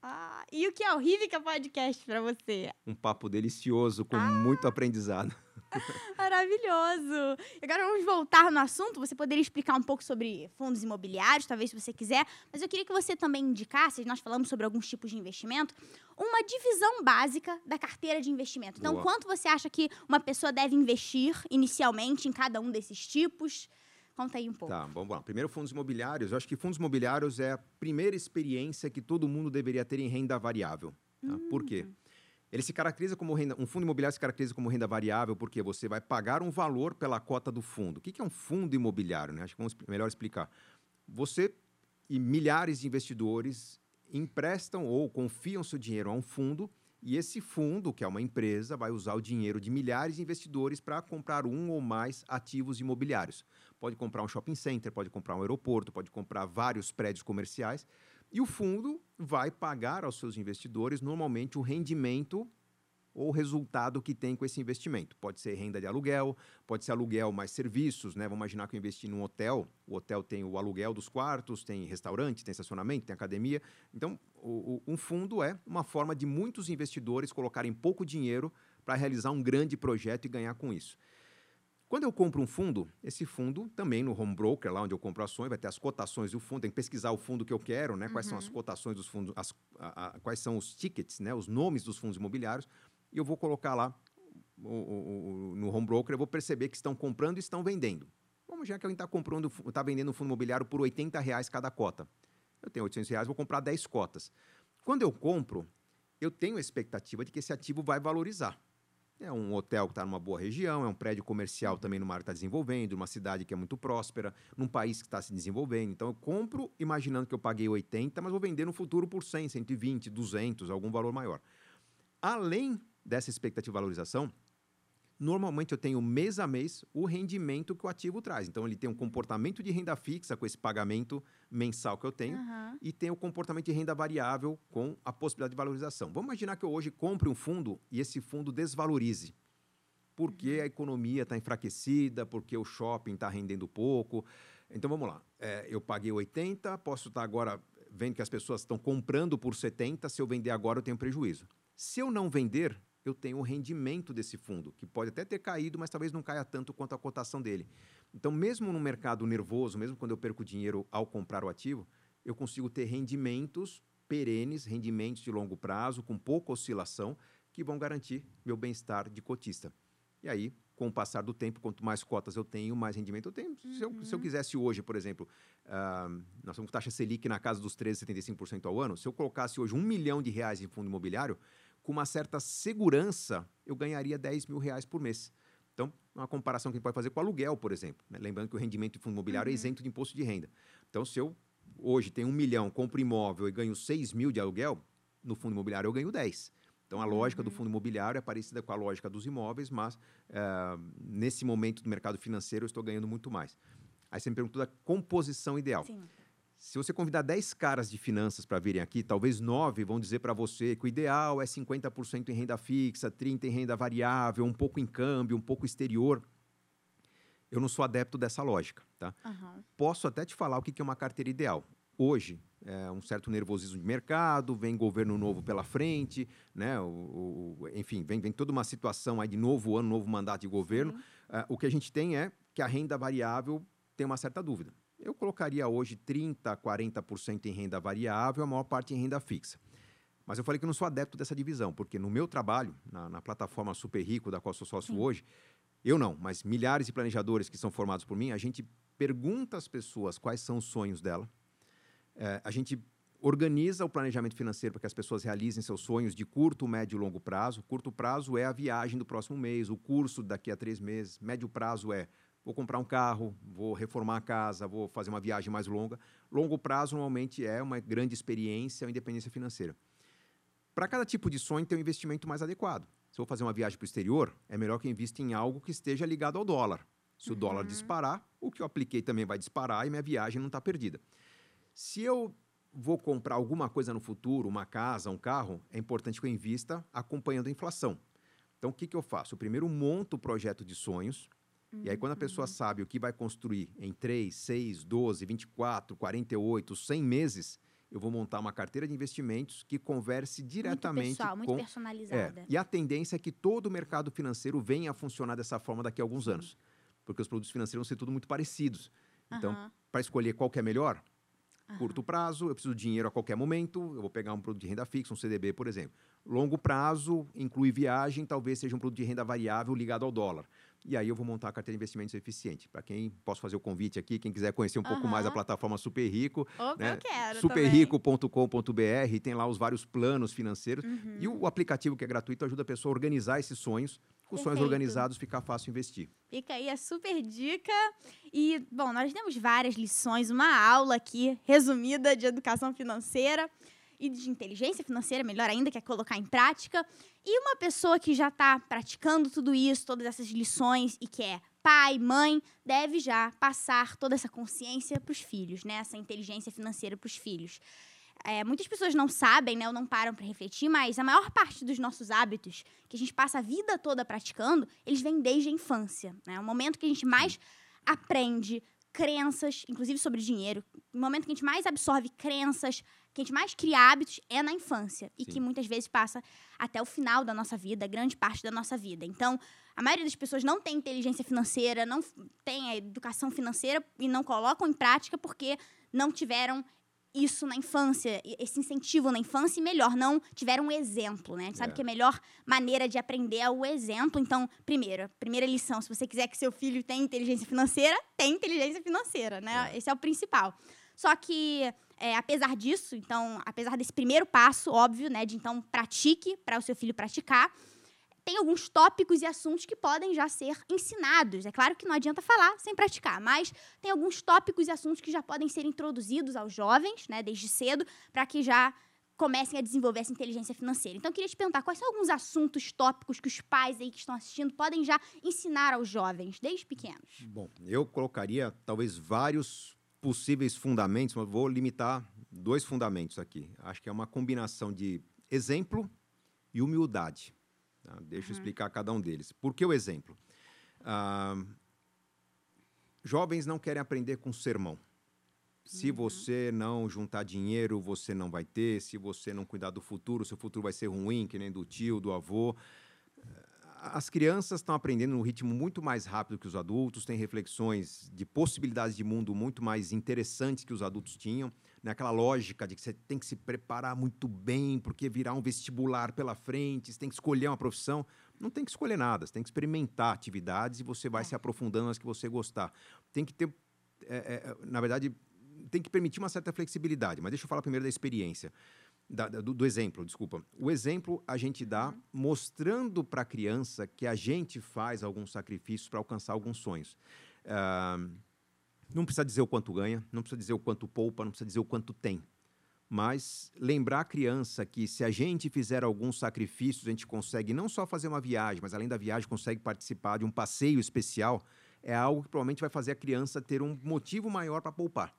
Ah, e o que é o Rivica Podcast para você? Um papo delicioso, com ah. muito aprendizado. Maravilhoso! Agora vamos voltar no assunto. Você poderia explicar um pouco sobre fundos imobiliários, talvez se você quiser, mas eu queria que você também indicasse, nós falamos sobre alguns tipos de investimento, uma divisão básica da carteira de investimento. Então, Boa. quanto você acha que uma pessoa deve investir inicialmente em cada um desses tipos? Conta aí um pouco. Tá, vamos lá. Primeiro, fundos imobiliários. Eu acho que fundos imobiliários é a primeira experiência que todo mundo deveria ter em renda variável. Tá? Hum. Por quê? Ele se caracteriza como renda. Um fundo imobiliário se caracteriza como renda variável porque você vai pagar um valor pela cota do fundo. O que é um fundo imobiliário? Né? Acho que vamos melhor explicar. Você e milhares de investidores emprestam ou confiam seu dinheiro a um fundo e esse fundo, que é uma empresa, vai usar o dinheiro de milhares de investidores para comprar um ou mais ativos imobiliários. Pode comprar um shopping center, pode comprar um aeroporto, pode comprar vários prédios comerciais. E o fundo vai pagar aos seus investidores normalmente o rendimento ou resultado que tem com esse investimento. Pode ser renda de aluguel, pode ser aluguel mais serviços, né? Vamos imaginar que eu investi num hotel, o hotel tem o aluguel dos quartos, tem restaurante, tem estacionamento, tem academia. Então, o, o, um fundo é uma forma de muitos investidores colocarem pouco dinheiro para realizar um grande projeto e ganhar com isso. Quando eu compro um fundo, esse fundo também no home broker, lá onde eu compro ações, vai ter as cotações do fundo, tem que pesquisar o fundo que eu quero, né? Quais uhum. são as uhum. cotações dos fundos, as, a, a, quais são os tickets, né? Os nomes dos fundos imobiliários e eu vou colocar lá o, o, o, no home broker, eu vou perceber que estão comprando e estão vendendo. Vamos já que alguém está comprando, está vendendo um fundo imobiliário por 80 reais cada cota. Eu tenho 800 reais, vou comprar 10 cotas. Quando eu compro, eu tenho a expectativa de que esse ativo vai valorizar. É um hotel que está numa boa região, é um prédio comercial também numa área que está desenvolvendo, uma cidade que é muito próspera, num país que está se desenvolvendo. Então eu compro imaginando que eu paguei 80, mas vou vender no futuro por 100, 120, 200, algum valor maior. Além dessa expectativa de valorização, normalmente eu tenho mês a mês o rendimento que o ativo traz. Então, ele tem um comportamento de renda fixa com esse pagamento mensal que eu tenho uhum. e tem o comportamento de renda variável com a possibilidade de valorização. Vamos imaginar que eu hoje compre um fundo e esse fundo desvalorize. Porque uhum. a economia está enfraquecida, porque o shopping está rendendo pouco. Então, vamos lá. É, eu paguei 80, posso estar agora vendo que as pessoas estão comprando por 70, se eu vender agora eu tenho prejuízo. Se eu não vender, eu tenho o rendimento desse fundo, que pode até ter caído, mas talvez não caia tanto quanto a cotação dele. Então, mesmo no mercado nervoso, mesmo quando eu perco dinheiro ao comprar o ativo, eu consigo ter rendimentos perenes, rendimentos de longo prazo, com pouca oscilação, que vão garantir meu bem-estar de cotista. E aí, com o passar do tempo, quanto mais cotas eu tenho, mais rendimento eu tenho. Uhum. Se, eu, se, eu, uhum. quisesse hoje, por exemplo, uh, nós estamos com taxa Selic na casa dos 13,75% ao ano, se eu colocasse hoje um milhão de reais em fundo imobiliário, com uma certa segurança, eu ganharia 10 mil reais por mês. Então, uma comparação que a gente pode fazer com aluguel, por exemplo. Né? Lembrando que o rendimento de fundo imobiliário é uhum. é isento de imposto de renda. Então, se eu hoje tenho um milhão, compro imóvel e ganho 6 mil de aluguel, no fundo imobiliário eu ganho 10. Então, a lógica uhum. do fundo imobiliário é parecida com a lógica dos imóveis, mas uh, nesse momento do mercado financeiro eu estou ganhando muito mais. Aí você me perguntou da composição ideal. Sim. Se você convidar 10 caras de finanças para virem aqui, talvez 9 vão dizer para você que o ideal é 50% em renda fixa, 30% em renda variável, um pouco em câmbio, um pouco exterior. Eu não sou adepto dessa lógica. Tá? Uhum. Posso até te falar o que é uma carteira ideal. Hoje, é um certo nervosismo de mercado, vem governo novo pela frente, né? O, o, enfim, vem, vem toda uma situação aí de novo ano, novo mandato de governo. Uh, o que a gente tem é que a renda variável tem uma certa dúvida. Eu colocaria hoje 30%, 40% em renda variável, a maior parte em renda fixa. Mas eu falei que eu não sou adepto dessa divisão, porque no meu trabalho, na, na plataforma Super Rico, da qual sou sócio Sim. hoje, eu não, mas milhares de planejadores que são formados por mim, a gente pergunta às pessoas quais são os sonhos dela, é, a gente organiza o planejamento financeiro para que as pessoas realizem seus sonhos de curto, médio e longo prazo. Curto prazo é a viagem do próximo mês, o curso daqui a três meses. Médio prazo é vou comprar um carro, vou reformar a casa, vou fazer uma viagem mais longa. Longo prazo, normalmente, é uma grande experiência ou independência financeira. Para cada tipo de sonho, tem um investimento mais adequado. Se eu vou fazer uma viagem para o exterior, é melhor que eu invista em algo que esteja ligado ao dólar. Se uhum. o dólar disparar, o que eu apliquei também vai disparar e minha viagem não está perdida. Se eu vou comprar alguma coisa no futuro, uma casa, um carro, é importante que eu invista acompanhando a inflação. Então, o que, que eu faço? Eu primeiro monto o projeto de sonhos, uhum. e aí quando a pessoa uhum. sabe o que vai construir em 3, 6, 12, 24, 48, 100 meses, eu vou montar uma carteira de investimentos que converse diretamente muito pessoal, com... muito personalizada. É, e a tendência é que todo o mercado financeiro venha a funcionar dessa forma daqui a alguns Sim. anos, porque os produtos financeiros vão ser tudo muito parecidos. Então, uhum. para escolher qual que é melhor, Curto prazo, eu preciso de dinheiro a qualquer momento, eu vou pegar um produto de renda fixa, um CDB, por exemplo. Longo prazo, inclui viagem, talvez seja um produto de renda variável ligado ao dólar. E aí eu vou montar a carteira de investimentos eficiente. Para quem posso fazer o convite aqui, quem quiser conhecer um uhum. pouco mais a plataforma Super Rico, Opa, né? eu quero superrico.com.br, tem lá os vários planos financeiros. Uhum. E o aplicativo que é gratuito ajuda a pessoa a organizar esses sonhos com Perfeito. sonhos organizados fica fácil investir. Fica aí a super dica. E, bom, nós temos várias lições, uma aula aqui resumida de educação financeira e de inteligência financeira, melhor ainda, que é colocar em prática. E uma pessoa que já está praticando tudo isso, todas essas lições e que é pai, mãe, deve já passar toda essa consciência para os filhos, né? Essa inteligência financeira para os filhos. É, muitas pessoas não sabem, né, ou não param para refletir, mas a maior parte dos nossos hábitos, que a gente passa a vida toda praticando, eles vêm desde a infância. Né? É o momento que a gente mais aprende crenças, inclusive sobre dinheiro. O momento que a gente mais absorve crenças, que a gente mais cria hábitos é na infância. E Sim. que muitas vezes passa até o final da nossa vida, grande parte da nossa vida. Então, a maioria das pessoas não tem inteligência financeira, não tem a educação financeira e não colocam em prática porque não tiveram isso na infância, esse incentivo na infância, e melhor, não tiveram um exemplo, né? A gente sabe é. que a melhor maneira de aprender é o exemplo. Então, primeiro, primeira lição, se você quiser que seu filho tenha inteligência financeira, tem inteligência financeira, né? É. Esse é o principal. Só que, é, apesar disso, então, apesar desse primeiro passo, óbvio, né, de então pratique para o seu filho praticar, tem alguns tópicos e assuntos que podem já ser ensinados. É claro que não adianta falar sem praticar, mas tem alguns tópicos e assuntos que já podem ser introduzidos aos jovens, né, desde cedo, para que já comecem a desenvolver essa inteligência financeira. Então, eu queria te perguntar quais são alguns assuntos tópicos que os pais aí que estão assistindo podem já ensinar aos jovens, desde pequenos? Bom, eu colocaria talvez vários possíveis fundamentos, mas vou limitar dois fundamentos aqui. Acho que é uma combinação de exemplo e humildade. Tá? Deixa eu uhum. explicar cada um deles. Por que o exemplo? Ah, jovens não querem aprender com sermão. Se uhum. você não juntar dinheiro, você não vai ter. Se você não cuidar do futuro, seu futuro vai ser ruim, que nem do tio, do avô as crianças estão aprendendo num ritmo muito mais rápido que os adultos, têm reflexões de possibilidades de mundo muito mais interessantes que os adultos tinham. Naquela lógica de que você tem que se preparar muito bem, porque virar um vestibular pela frente, você tem que escolher uma profissão. Não tem que escolher nada, você tem que experimentar atividades e você vai é. se aprofundando nas que você gostar. Tem que ter, é, é, na verdade, tem que permitir uma certa flexibilidade. Mas deixa eu falar primeiro da experiência da, do, do, exemplo, desculpa. O exemplo a gente dá uhum. mostrando para a criança que a gente faz alguns sacrifícios para alcançar alguns sonhos. Uh, não precisa dizer o quanto ganha, não precisa dizer o quanto poupa, não precisa dizer o quanto tem. Mas lembrar a criança que se a gente fizer alguns sacrifícios, a gente consegue não só fazer uma viagem, mas além da viagem consegue participar de um passeio especial, é algo que provavelmente vai fazer a criança ter um motivo maior para poupar.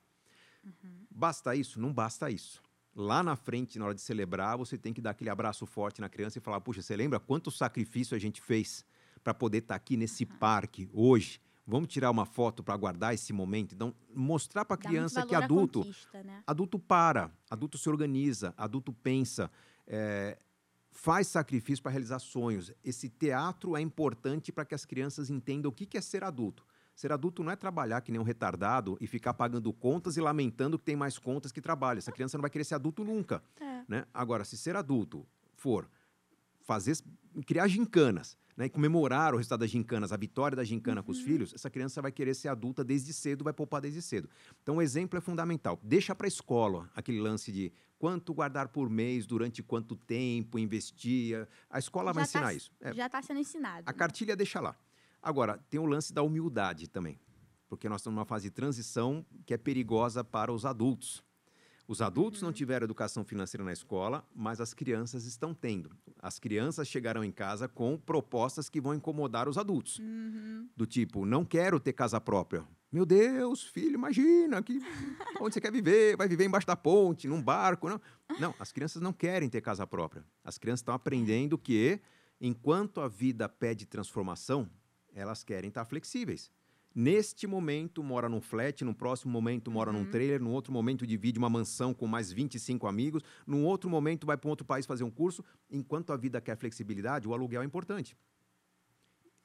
Uhum. Basta isso? Não basta isso lá na frente, na hora de celebrar, você tem que dar aquele abraço forte na criança e falar: puxa, você lembra quanto sacrifício a gente fez para poder estar tá aqui nesse parque hoje? Vamos tirar uma foto para guardar esse momento. Então, mostrar para a criança que adulto, né? adulto para, adulto se organiza, adulto pensa, é, faz sacrifício para realizar sonhos. Esse teatro é importante para que as crianças entendam o que é ser adulto. Ser adulto não é trabalhar que nem um retardado e ficar pagando contas e lamentando que tem mais contas que trabalha. Essa criança não vai querer ser adulto nunca. É. Né? Agora, se ser adulto for fazer, criar gincanas, né, e comemorar o resultado das gincanas, a vitória da gincana uhum. com os filhos, essa criança vai querer ser adulta desde cedo, vai poupar desde cedo. Então, o exemplo é fundamental. Deixa para a escola aquele lance de quanto guardar por mês, durante quanto tempo, investir. A escola Já vai tá ensinar isso. É, Já está sendo ensinado. a cartilha deixa lá. Agora, tem o lance da humildade também, porque nós estamos numa fase de transição que é perigosa para os adultos. Os adultos Uhum. não tiveram educação financeira na escola, mas as crianças estão tendo. As crianças chegarão em casa com propostas que vão incomodar os adultos. Uhum. Do tipo, não quero ter casa própria. Meu Deus, filho, imagina que onde você quer viver? Vai viver embaixo da ponte, num barco? Não, não as crianças não querem ter casa própria. As crianças estão aprendendo que, enquanto a vida pede transformação, elas querem estar flexíveis. Neste momento, mora num flat, num próximo momento, mora num Uhum. trailer, num outro momento, divide uma mansão com mais 25 amigos, num outro momento, vai para um outro país fazer um curso. Enquanto a vida quer flexibilidade, o aluguel é importante.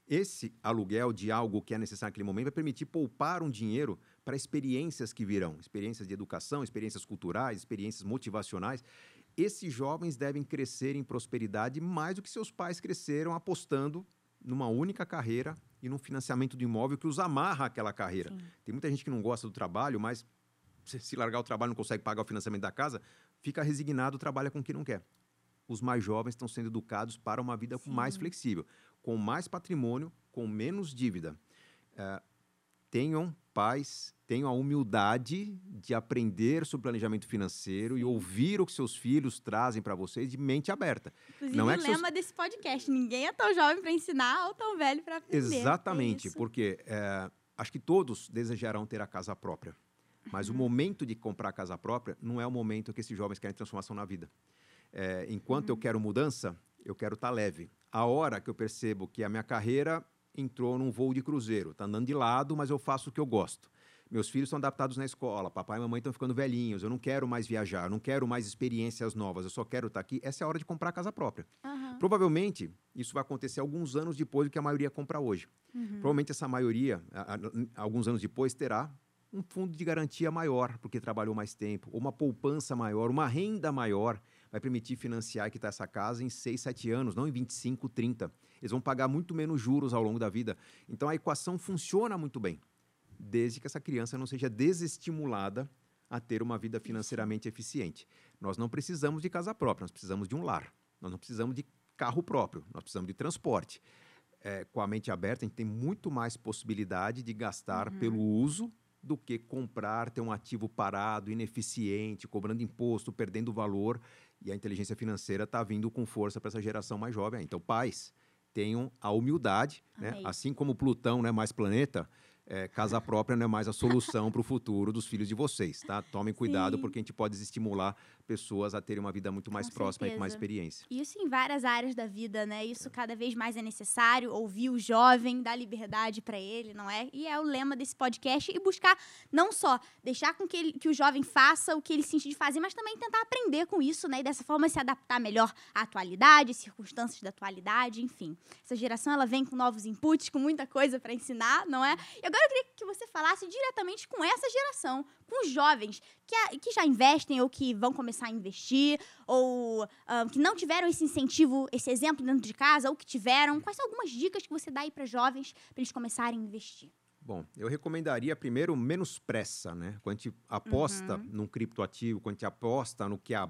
Esse aluguel de algo que é necessário naquele momento vai permitir poupar um dinheiro para experiências que virão, experiências de educação, experiências culturais, experiências motivacionais. Esses jovens devem crescer em prosperidade mais do que seus pais cresceram apostando numa única carreira e num financiamento do imóvel que os amarra àquela carreira. Sim. Tem muita gente que não gosta do trabalho, mas se se largar o trabalho não consegue pagar o financiamento da casa, fica resignado, trabalha com o que não quer. Os mais jovens estão sendo educados para uma vida Sim. mais flexível, com mais patrimônio, com menos dívida. Eh, tenham pais, tenham a humildade de aprender sobre planejamento financeiro e ouvir o que seus filhos trazem para vocês de mente aberta. Inclusive, Não é o que seus- lema desse podcast: ninguém é tão jovem para ensinar ou tão velho para aprender. Exatamente, É porque eh, acho que todos desejarão ter a casa própria. Mas o momento de comprar a casa própria não é o momento que esses jovens querem transformação na vida. Eh, enquanto eu quero mudança, eu quero estar leve. A hora que eu percebo que a minha carreira entrou num voo de cruzeiro, está andando de lado, mas eu faço o que eu gosto. Meus filhos estão adaptados na escola, papai e mamãe estão ficando velhinhos, eu não quero mais viajar, eu não quero mais experiências novas, eu só quero estar aqui. Essa é a hora de comprar a casa própria. Aham. Provavelmente, isso vai acontecer alguns anos depois do que a maioria compra hoje. Uhum. Provavelmente essa maioria, a- a- alguns anos depois, terá um fundo de garantia maior, porque trabalhou mais tempo, ou uma poupança maior, uma renda maior, vai permitir financiar e quitar essa casa em 6, 7 anos, não em 25, 30. Eles vão pagar muito menos juros ao longo da vida. Então a equação funciona muito bem, desde que essa criança não seja desestimulada a ter uma vida financeiramente eficiente. Nós não precisamos de casa própria, nós precisamos de um lar. Nós não precisamos de carro próprio, nós precisamos de transporte. É, com a mente aberta, a gente tem muito mais possibilidade de gastar pelo uso do que comprar, ter um ativo parado, ineficiente, cobrando imposto, perdendo valor. E a inteligência financeira está vindo com força para essa geração mais jovem. Então, pais, tenham a humildade, né? Assim como Plutão não é mais planeta, é, casa própria não é mais a solução para o futuro dos filhos de vocês, tá? Tomem cuidado, Sim. porque a gente pode desestimular pessoas a terem uma vida muito mais Com próxima e com mais certeza. experiência. Isso em várias áreas da vida, né? Isso cada vez mais é necessário. Ouvir o jovem, dar liberdade para ele, não é? E é o lema desse podcast. E buscar não só deixar com que, ele- que o jovem faça o que ele sente de fazer, mas também tentar aprender com isso, né? E dessa forma se adaptar melhor à atualidade, às circunstâncias da atualidade, enfim. Essa geração ela vem com novos inputs, com muita coisa para ensinar, não é? E agora eu queria que você falasse diretamente com essa geração, com os jovens que, a- que já investem ou que vão começar a investir, ou ah, que não tiveram esse incentivo, esse exemplo dentro de casa, ou que tiveram. Quais são algumas dicas que você dá aí para jovens para eles começarem a investir? Bom, eu recomendaria primeiro menos pressa, né? Quando a gente aposta num criptoativo, quando a gente aposta no que a,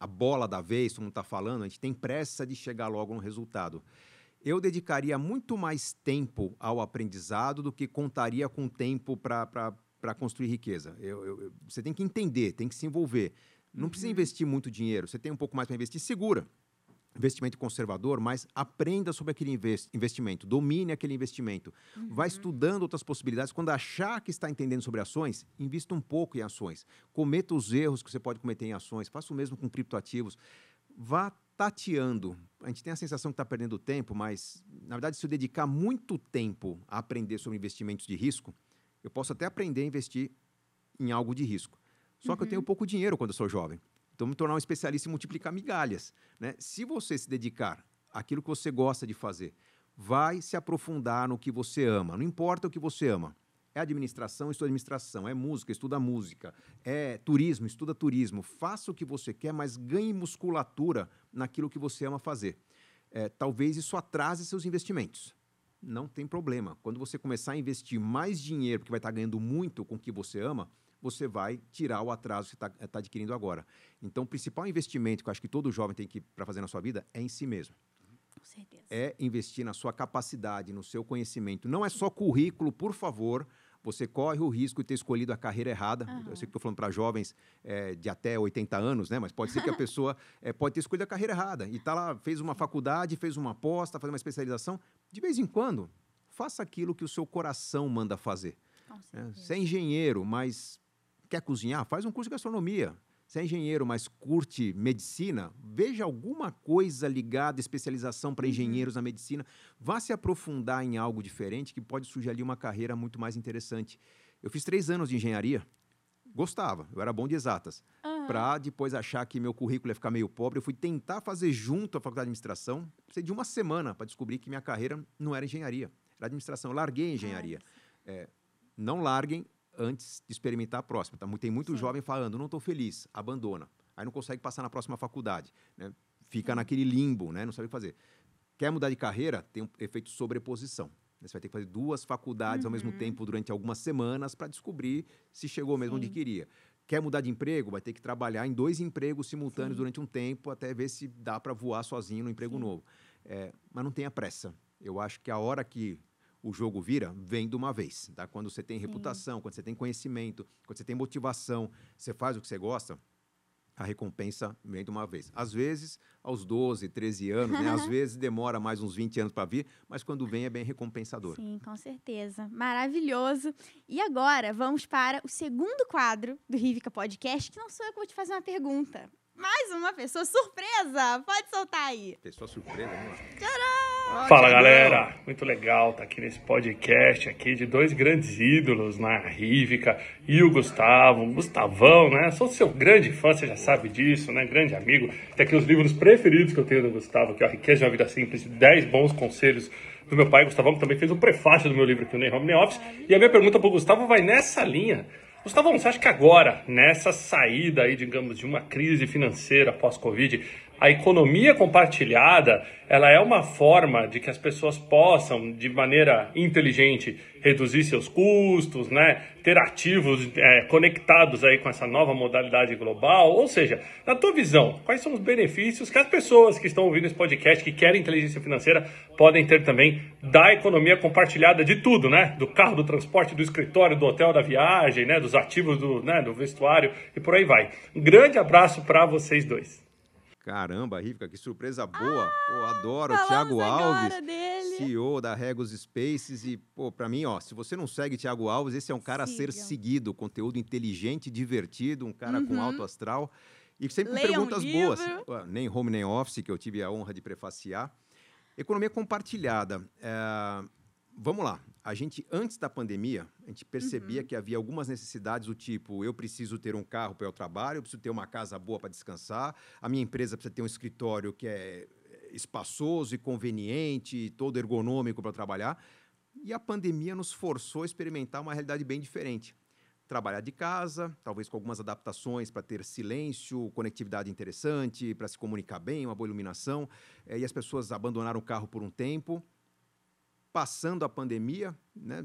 a bola da vez, todo mundo está falando, a gente tem pressa de chegar logo no resultado. Eu dedicaria muito mais tempo ao aprendizado do que contaria com tempo para construir riqueza. Eu- eu- você tem que entender, tem que se envolver. Não precisa investir muito dinheiro, você tem um pouco mais para investir, segura investimento conservador, mas aprenda sobre aquele inves- investimento, domine aquele investimento. Vai estudando outras possibilidades. Quando achar que está entendendo sobre ações, invista um pouco em ações. Cometa os erros que você pode cometer em ações. Faça o mesmo com criptoativos. Vá tateando. A gente tem a sensação que está perdendo tempo, mas, na verdade, se eu dedicar muito tempo a aprender sobre investimentos de risco, eu posso até aprender a investir em algo de risco. Só que eu tenho pouco dinheiro quando eu sou jovem. Então, me tornar um especialista em multiplicar migalhas. Né? Se você se dedicar àquilo que você gosta de fazer, vai se aprofundar no que você ama. Não importa o que você ama. É administração, estuda administração. É música, estuda música. É turismo, estuda turismo. Faça o que você quer, mas ganhe musculatura naquilo que você ama fazer. É, talvez isso atrase seus investimentos. Não tem problema. Quando você começar a investir mais dinheiro, porque vai estar ganhando muito com o que você ama, você vai tirar o atraso que está tá adquirindo agora. Então, o principal investimento que eu acho que todo jovem tem que para fazer na sua vida é em si mesmo. Com certeza. É investir na sua capacidade, no seu conhecimento. Não é só currículo, por favor você corre o risco de ter escolhido a carreira errada. Uhum. Eu sei que estou falando para jovens é, de até 80 anos, né? Mas pode ser que a pessoa é, pode ter escolhido a carreira errada e tá lá, fez uma faculdade, fez uma está fazendo uma especialização. De vez em quando, faça aquilo que o seu coração manda fazer. É, você é engenheiro, mas quer cozinhar? Faz um curso de gastronomia. Se é engenheiro, mas curte medicina, veja alguma coisa ligada, especialização para uhum. engenheiros na medicina. Vá se aprofundar em algo diferente que pode surgir ali uma carreira muito mais interessante. Eu fiz três anos de engenharia, gostava, eu era bom de exatas. Uhum. Para depois achar que meu currículo ia ficar meio pobre, eu fui tentar fazer junto a faculdade de administração. Precisei de uma semana para descobrir que minha carreira não era engenharia, era administração. Eu larguei a engenharia. É, não larguem antes de experimentar a próxima. Tá? Tem muito Sim. jovem falando, não estou feliz, abandona. Aí não consegue passar na próxima faculdade. Né? Fica naquele limbo, né? não sabe o que fazer. Quer mudar de carreira? Tem um efeito sobreposição. Você vai ter que fazer duas faculdades uhum. ao mesmo uhum. tempo durante algumas semanas para descobrir se chegou mesmo Sim. onde queria. Quer mudar de emprego? Vai ter que trabalhar em dois empregos simultâneos Sim. durante um tempo até ver se dá para voar sozinho no emprego Sim. novo. É, mas não tenha pressa. Eu acho que a hora que o jogo vira, vem de uma vez. Tá? Quando você tem reputação, Sim. quando você tem conhecimento, quando você tem motivação, você faz o que você gosta, a recompensa vem de uma vez. Às vezes, aos 12, 13 anos, né? às vezes demora mais uns 20 anos para vir, mas quando vem é bem recompensador. Sim, com certeza. Maravilhoso. E agora, vamos para o segundo quadro do Rivica Podcast, que não sou eu que vou te fazer uma pergunta. Mais uma pessoa surpresa! Pode soltar aí. Pessoa surpresa, vamos lá. Tcharam! Fala galera, muito legal estar tá aqui nesse podcast aqui de dois grandes ídolos na Rívica e o Gustavo, Gustavão, né? Sou seu grande fã, você já sabe disso, né? Grande amigo. Tem aqui os livros preferidos que eu tenho do Gustavo, que é A Riqueza de uma Vida Simples, 10 bons conselhos do meu pai, Gustavão, que também fez o prefácio do meu livro aqui, o Nem Home Nem Office. E a minha pergunta para o Gustavo vai nessa linha. Gustavo, você acha que agora, nessa saída aí, digamos, de uma crise financeira pós-Covid, a economia compartilhada, ela é uma forma de que as pessoas possam, de maneira inteligente, reduzir seus custos, né? ter ativos é, conectados aí com essa nova modalidade global. Ou seja, na tua visão, quais são os benefícios que as pessoas que estão ouvindo esse podcast, que querem inteligência financeira, podem ter também da economia compartilhada de tudo, né? Do carro, do transporte, do escritório, do hotel, da viagem, né? dos ativos do, né? do vestuário e por aí vai. Um grande abraço para vocês dois. Caramba, Rivka, que surpresa boa. Ah, pô, adoro. Tiago Alves, dele. CEO da Regos Spaces. E, pô, pra mim, ó, se você não segue Tiago Alves, esse é um cara Sigam. a ser seguido. Conteúdo inteligente, divertido, um cara uhum. com alto astral. E sempre com perguntas um boas. Nem home, nem office, que eu tive a honra de prefaciar. Economia compartilhada. É... Vamos lá a gente, antes da pandemia, a gente percebia uhum. que havia algumas necessidades do tipo: eu preciso ter um carro para o trabalho, eu preciso ter uma casa boa para descansar, a minha empresa precisa ter um escritório que é espaçoso e conveniente, todo ergonômico para trabalhar. E a pandemia nos forçou a experimentar uma realidade bem diferente. Trabalhar de casa, talvez com algumas adaptações para ter silêncio, conectividade interessante, para se comunicar bem, uma boa iluminação. É, e as pessoas abandonaram o carro por um tempo passando a pandemia, né,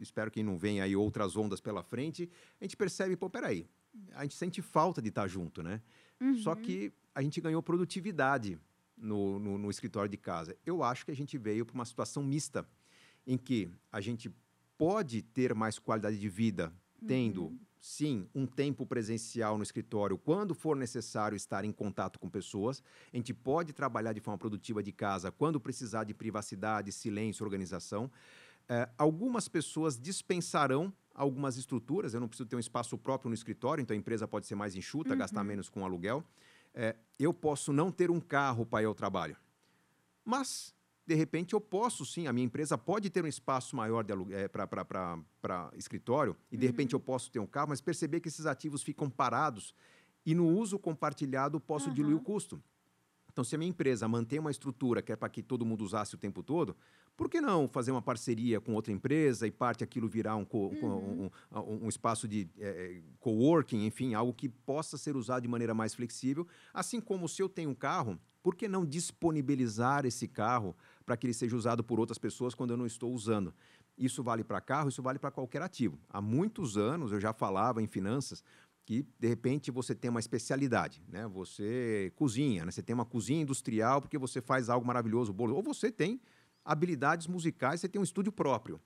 espero que não venha aí outras ondas pela frente, a gente percebe, pô, peraí, a gente sente falta de estar junto, né? Uhum. Só que a gente ganhou produtividade no, no, no escritório de casa. Eu acho que a gente veio para uma situação mista, em que a gente pode ter mais qualidade de vida tendo uhum sim, um tempo presencial no escritório quando for necessário estar em contato com pessoas. A gente pode trabalhar de forma produtiva de casa quando precisar de privacidade, silêncio, organização. É, algumas pessoas dispensarão algumas estruturas. Eu não preciso ter um espaço próprio no escritório, então a empresa pode ser mais enxuta, uhum. gastar menos com aluguel. É, eu posso não ter um carro para ir ao trabalho, mas de repente eu posso sim, a minha empresa pode ter um espaço maior é, para escritório, e de uhum. repente eu posso ter um carro, mas perceber que esses ativos ficam parados e no uso compartilhado posso uhum. diluir o custo. Então, se a minha empresa mantém uma estrutura que é para que todo mundo usasse o tempo todo, por que não fazer uma parceria com outra empresa e parte aquilo virar um, co uhum. um, um, um, espaço de é, coworking, enfim, algo que possa ser usado de maneira mais flexível? Assim como se eu tenho um carro, por que não disponibilizar esse carro para que ele seja usado por outras pessoas quando eu não estou usando? Isso vale para carro, isso vale para qualquer ativo. Há muitos anos eu já falava em finanças que de repente você tem uma especialidade, né? Você cozinha, né? Você tem uma cozinha industrial porque você faz algo maravilhoso, bolo, ou você tem habilidades musicais, você tem um estúdio próprio.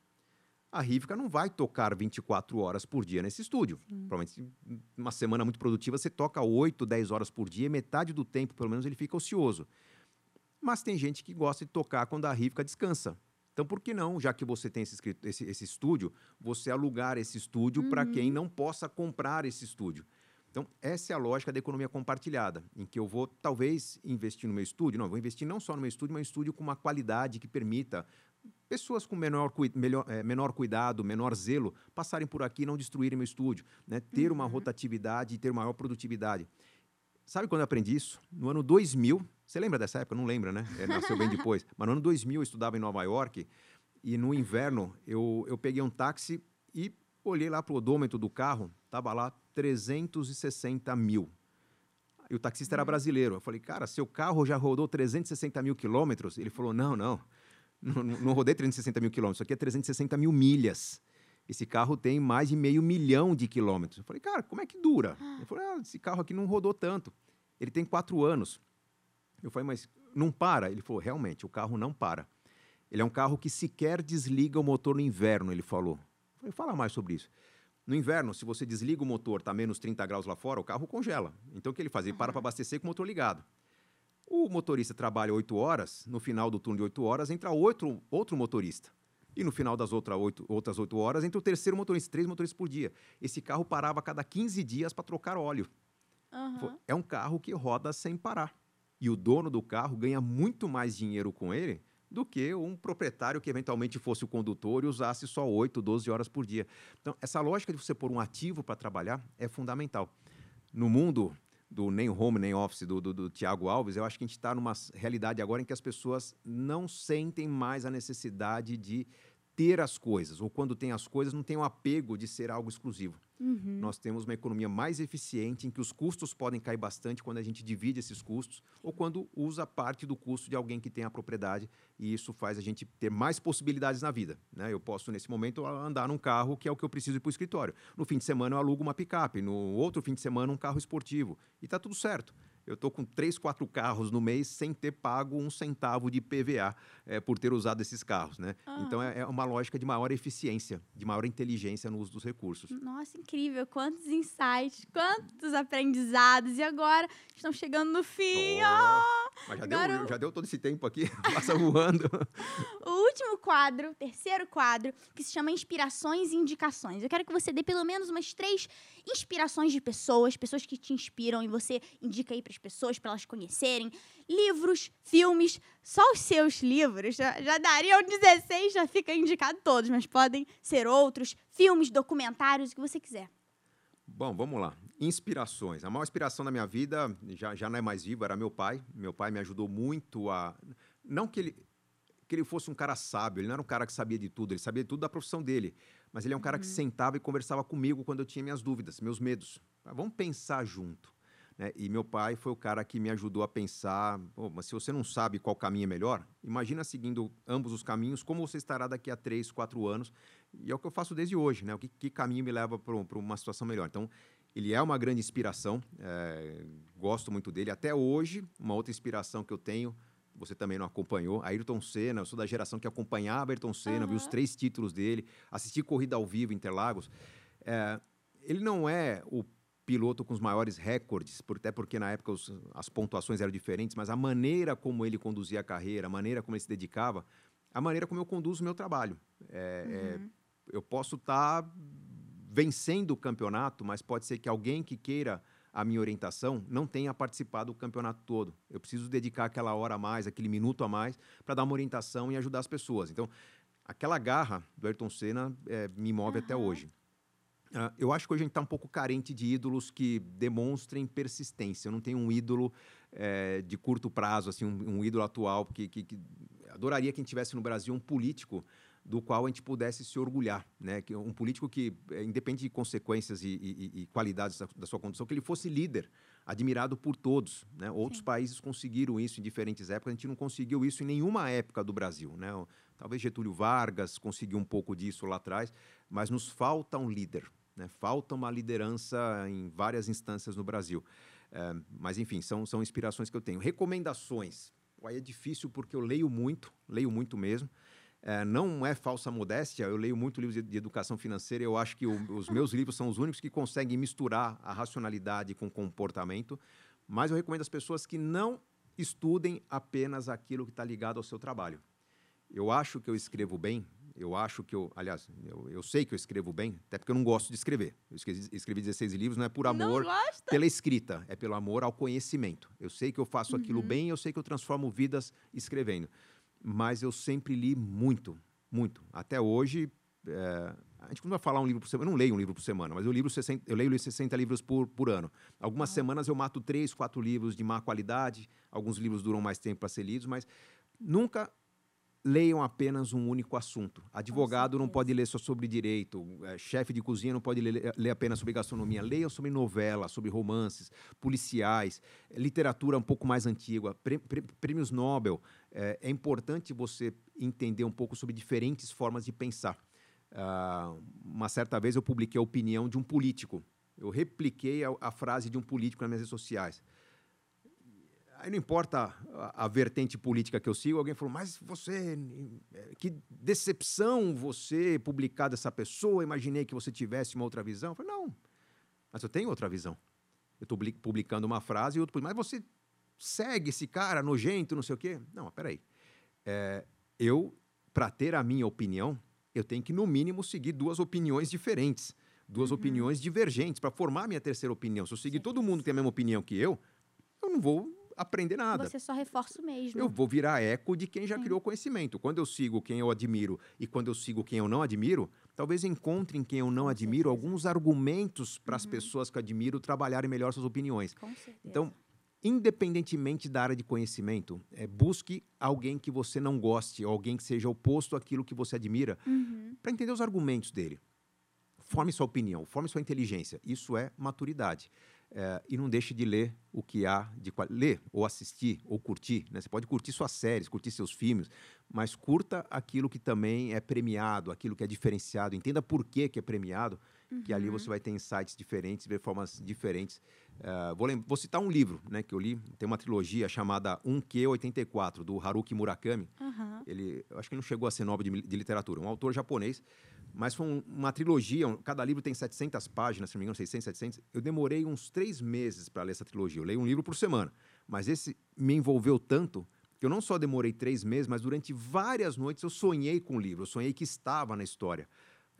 A Rivica não vai tocar 24 horas por dia nesse estúdio. Sim. Provavelmente, uma semana muito produtiva, você toca 8, 10 horas por dia, metade do tempo, pelo menos, ele fica ocioso. Mas tem gente que gosta de tocar quando a Rivica descansa. Então, por que não, já que você tem esse, esse, esse estúdio, você alugar esse estúdio uhum. para quem não possa comprar esse estúdio? Então, essa é a lógica da economia compartilhada, em que eu vou, talvez, investir no meu estúdio. Não, vou investir não só no meu estúdio, mas um estúdio com uma qualidade que permita pessoas com menor, melhor, é, menor cuidado, menor zelo, passarem por aqui e não destruírem meu estúdio. Né? Ter uhum. uma rotatividade e ter maior produtividade. Sabe quando eu aprendi isso? No ano 2000, você lembra dessa época? Não lembra, né? É, nasceu bem depois. Mas no ano 2000 eu estudava em Nova York e no inverno eu, eu peguei um táxi e olhei lá para o odômetro do carro, tava lá 360 mil. E o taxista era hum. brasileiro. Eu falei, cara, seu carro já rodou 360 mil quilômetros? Ele falou, não, não, não, não rodei 360 mil quilômetros, isso aqui é 360 mil milhas. Esse carro tem mais de meio milhão de quilômetros. Eu falei, cara, como é que dura? Ah. Ele falou, ah, esse carro aqui não rodou tanto. Ele tem quatro anos. Eu falei, mas não para? Ele falou, realmente, o carro não para. Ele é um carro que sequer desliga o motor no inverno, ele falou. Eu falei, fala mais sobre isso. No inverno, se você desliga o motor, está menos 30 graus lá fora, o carro congela. Então o que ele faz? Ele para para abastecer com o motor ligado. O motorista trabalha 8 horas, no final do turno de 8 horas entra outro, outro motorista. E no final das outra oito, outras 8 horas, entre o terceiro motorista, três motoristas por dia. Esse carro parava a cada 15 dias para trocar óleo. Uhum. É um carro que roda sem parar. E o dono do carro ganha muito mais dinheiro com ele do que um proprietário que eventualmente fosse o condutor e usasse só 8, 12 horas por dia. Então, essa lógica de você pôr um ativo para trabalhar é fundamental. No mundo do nem home nem office do, do, do Tiago Alves, eu acho que a gente está numa realidade agora em que as pessoas não sentem mais a necessidade de ter as coisas, ou quando tem as coisas, não tem o apego de ser algo exclusivo. Uhum. Nós temos uma economia mais eficiente, em que os custos podem cair bastante quando a gente divide esses custos, ou quando usa parte do custo de alguém que tem a propriedade, e isso faz a gente ter mais possibilidades na vida. Né? Eu posso, nesse momento, andar num carro que é o que eu preciso ir para o escritório. No fim de semana, eu alugo uma picape, no outro fim de semana, um carro esportivo, e está tudo certo eu estou com três, quatro carros no mês sem ter pago um centavo de PVA é, por ter usado esses carros, né? Ah. Então é, é, uma lógica de maior eficiência, de maior inteligência no uso dos recursos. Nossa, incrível! Quantos insights, quantos aprendizados! E agora estão chegando no fim! Oh. Mas já, deu, já deu todo esse tempo aqui, passa voando. o último quadro, terceiro quadro, que se chama Inspirações e Indicações. Eu quero que você dê pelo menos umas três inspirações de pessoas, pessoas que te inspiram e você indica aí para as pessoas, para elas conhecerem. Livros, filmes, só os seus livros já, já dariam 16, já fica indicado todos, mas podem ser outros, filmes, documentários, o que você quiser. Bom, vamos lá. Inspirações. A maior inspiração da minha vida já, já não é mais vivo, era meu pai. Meu pai me ajudou muito a. Não que ele, que ele fosse um cara sábio, ele não era um cara que sabia de tudo, ele sabia de tudo da profissão dele. Mas ele é um cara uhum. que sentava e conversava comigo quando eu tinha minhas dúvidas, meus medos. Vamos pensar junto. Né? E meu pai foi o cara que me ajudou a pensar: oh, mas se você não sabe qual caminho é melhor, imagina seguindo ambos os caminhos, como você estará daqui a três, quatro anos. E é o que eu faço desde hoje, né? O que, que caminho me leva para uma situação melhor. Então, ele é uma grande inspiração, é, gosto muito dele. Até hoje, uma outra inspiração que eu tenho, você também não acompanhou, Ayrton Senna, eu sou da geração que acompanhava Ayrton Senna, uhum. vi os três títulos dele, assisti corrida ao vivo em Interlagos. É, ele não é o piloto com os maiores recordes, até porque na época os, as pontuações eram diferentes, mas a maneira como ele conduzia a carreira, a maneira como ele se dedicava, a maneira como eu conduzo o meu trabalho. É, é uhum. é, eu posso estar tá vencendo o campeonato, mas pode ser que alguém que queira a minha orientação não tenha participado do campeonato todo. Eu preciso dedicar aquela hora a mais, aquele minuto a mais, para dar uma orientação e ajudar as pessoas. Então, aquela garra do Ayrton Senna é, me move uhum. até hoje. Uh, eu acho que hoje a gente está um pouco carente de ídolos que demonstrem persistência. Eu não tenho um ídolo é, de curto prazo, assim, um, um ídolo atual, que, que, que, adoraria que a gente tivesse no Brasil um político do qual a gente pudesse se orgulhar, né? Que um político que, é, independente de consequências e, e, e qualidades da, da, sua condição, que ele fosse líder, admirado por todos, né? Outros Sim. países conseguiram isso em diferentes épocas, a gente não conseguiu isso em nenhuma época do Brasil, né? Talvez Getúlio Vargas conseguiu um pouco disso lá atrás, mas nos falta um líder, né? Falta uma liderança em várias instâncias no Brasil. É, mas, enfim, são, são inspirações que eu tenho. Recomendações. Aí é difícil porque eu leio muito, leio muito mesmo. É, não é falsa modéstia, eu leio muito livros de, de educação financeira eu acho que o, os meus livros são os únicos que conseguem misturar a racionalidade com o comportamento. Mas eu recomendo às pessoas que não estudem apenas aquilo que está ligado ao seu trabalho. Eu acho que eu escrevo bem, eu acho que eu, aliás, eu, eu sei que eu escrevo bem, até porque eu não gosto de escrever. Eu escrevi, escrevi 16 livros, não é por amor pela escrita, é pelo amor ao conhecimento. Eu sei que eu faço uhum. aquilo bem, eu sei que eu transformo vidas escrevendo mas eu sempre li muito, muito. Até hoje, é, a gente costuma falar um livro por semana. Eu não leio um livro por semana, mas eu, livro 60, eu leio 60 livros por, por ano. Algumas semanas eu mato três, quatro livros de má qualidade, alguns livros duram mais tempo para ser lidos, mas nunca leiam apenas um único assunto. Advogado não pode ler só sobre direito, é, chefe de cozinha não pode ler, ler, apenas sobre gastronomia. Leiam sobre novela, sobre romances, policiais, literatura um pouco mais antiga, prêmios Nobel. É, é importante você entender um pouco sobre diferentes formas de pensar. Uh, uma certa vez eu publiquei a opinião de um político. Eu repliquei a, a frase de um político nas minhas redes sociais. Aí não importa a, a, vertente política que eu sigo, alguém falou, mas você, que decepção você publicar dessa pessoa, imaginei que você tivesse uma outra visão. Eu falei, não, mas eu tenho outra visão. Eu estou publicando uma frase e outro, mas você segue esse cara nojento, não sei o quê. Não, peraí. É, eu, para ter a minha opinião, eu tenho que, no mínimo, seguir duas opiniões diferentes, duas uhum. opiniões divergentes, para formar a minha terceira opinião. Se eu seguir todo mundo que tem a mesma opinião que eu, eu não vou aprender nada. Você só reforça o mesmo. Eu vou virar eco de quem já Sim. criou conhecimento. Quando eu sigo quem eu admiro e quando eu sigo quem eu não admiro, talvez encontre em quem eu não admiro alguns argumentos para as uhum. pessoas que admiro trabalharem melhor suas opiniões. Com certeza. Então, independentemente da área de conhecimento, é, busque alguém que você não goste, alguém que seja oposto àquilo que você admira, uhum. para entender os argumentos dele. Forme sua opinião, forme sua inteligência. Isso é maturidade. É, e não deixe de ler o que há de ler ou assistir ou curtir. Né? Você pode curtir suas séries, curtir seus filmes, mas curta aquilo que também é premiado, aquilo que é diferenciado. Entenda por que, que é premiado, uhum. que ali você vai ter insights diferentes, ver formas diferentes. Uh, vou, vou, citar um livro né, que eu li, tem uma trilogia chamada 1Q84, do Haruki Murakami. Uhum. Ele, acho que ele não chegou a ser nobre de, de literatura, um autor japonês mas foi um, uma trilogia, um, cada livro tem 700 páginas, se não me engano, 600, 700. Eu demorei uns três meses para ler essa trilogia. Eu leio um livro por semana. Mas esse me envolveu tanto que eu não só demorei três meses, mas durante várias noites eu sonhei com o livro. Eu sonhei que estava na história.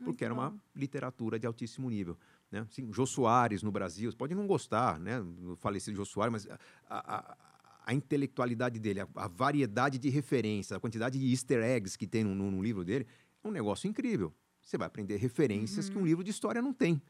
Porque era uma literatura de altíssimo nível. Né? Assim, Jô Soares no Brasil, pode não gostar né, do falecido Jô Soares, mas a, a, a intelectualidade dele, a, a, variedade de referências, a quantidade de easter eggs que tem no, no, no livro dele, é um negócio incrível você vai aprender referências uhum. que um uhum. livro de história não tem.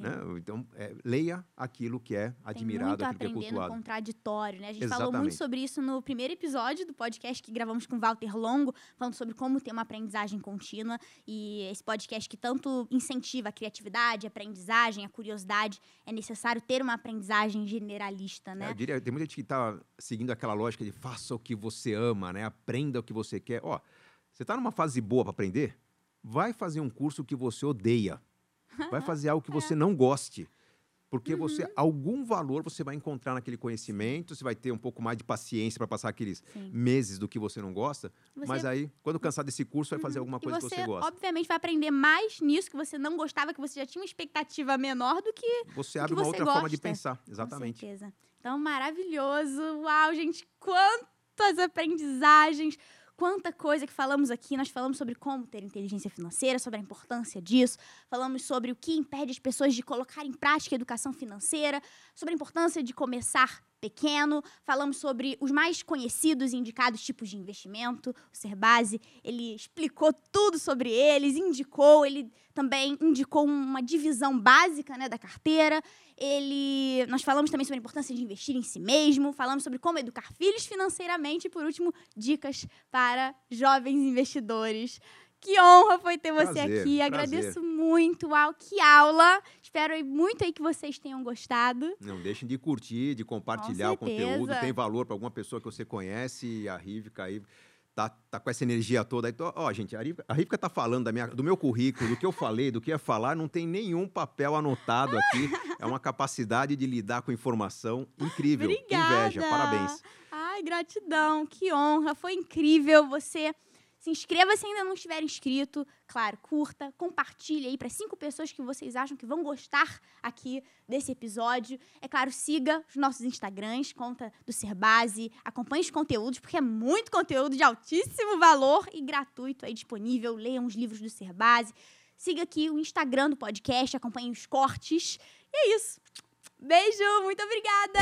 Né? Então, é, leia aquilo que é admirado, Tem muito aquilo que é cultuado. contraditório, né? A gente Exatamente. falou muito sobre isso no primeiro episódio do podcast que gravamos com o Walter Longo, falando sobre como ter uma aprendizagem contínua. E esse podcast que tanto incentiva a criatividade, a aprendizagem, a curiosidade, é necessário ter uma aprendizagem generalista, né? É, eu diria, tem muita gente que está seguindo aquela lógica de faça o que você ama, né? Aprenda o que você quer. Ó, você está numa fase boa para aprender? vai fazer um curso que você odeia. Vai fazer algo que você não goste. Porque uhum. você, algum valor você vai encontrar naquele conhecimento, você vai ter um pouco mais de paciência para passar aqueles Sim. meses do que você não gosta. Você... Mas aí, quando cansar desse curso, vai fazer uhum. alguma coisa você, que você gosta. Obviamente, vai aprender mais nisso que você não gostava, que você já tinha uma expectativa menor do que. Você abre uma outra gosta. forma de pensar. Exatamente. Com certeza. Então, maravilhoso. Uau, gente, quantas aprendizagens Quanta coisa que falamos aqui, nós falamos sobre como ter inteligência financeira, sobre a importância disso, falamos sobre o que impede as pessoas de colocar em prática a educação financeira, sobre a importância de começar pequeno, falamos sobre os mais conhecidos e indicados tipos de investimento. O Serbase, ele explicou tudo sobre eles, indicou, ele também indicou uma divisão básica né, da carteira. Ele, nós falamos também sobre a importância de investir em si mesmo, falamos sobre como educar filhos financeiramente e, por último, dicas para jovens investidores. Que honra foi ter você Prazer, aqui. prazer. Agradeço muito. Uau, que aula. Espero muito aí que vocês tenham gostado. Não deixem de curtir, de compartilhar o certeza. conteúdo. Tem valor para alguma pessoa que você conhece. A Rivka aí tá, tá com essa energia toda. Então, ó, gente, a Rivka, a Rivka tá falando da minha, do meu currículo, do que eu falei, do que ia falar. Não tem nenhum papel anotado aqui. É uma capacidade de lidar com informação incrível. Obrigada. inveja. Parabéns. Ai, gratidão. Que honra. Foi incrível você. Se inscreva se ainda não estiver inscrito. Claro, curta, compartilhe aí para cinco pessoas que vocês acham que vão gostar aqui desse episódio. É claro, siga os nossos Instagrams, conta do Serbase, acompanhe os conteúdos, porque é muito conteúdo de altíssimo valor e gratuito aí disponível. Leiam os livros do Serbase. Siga aqui o Instagram do podcast, acompanhe os cortes. E é isso. Beijo, muito obrigada!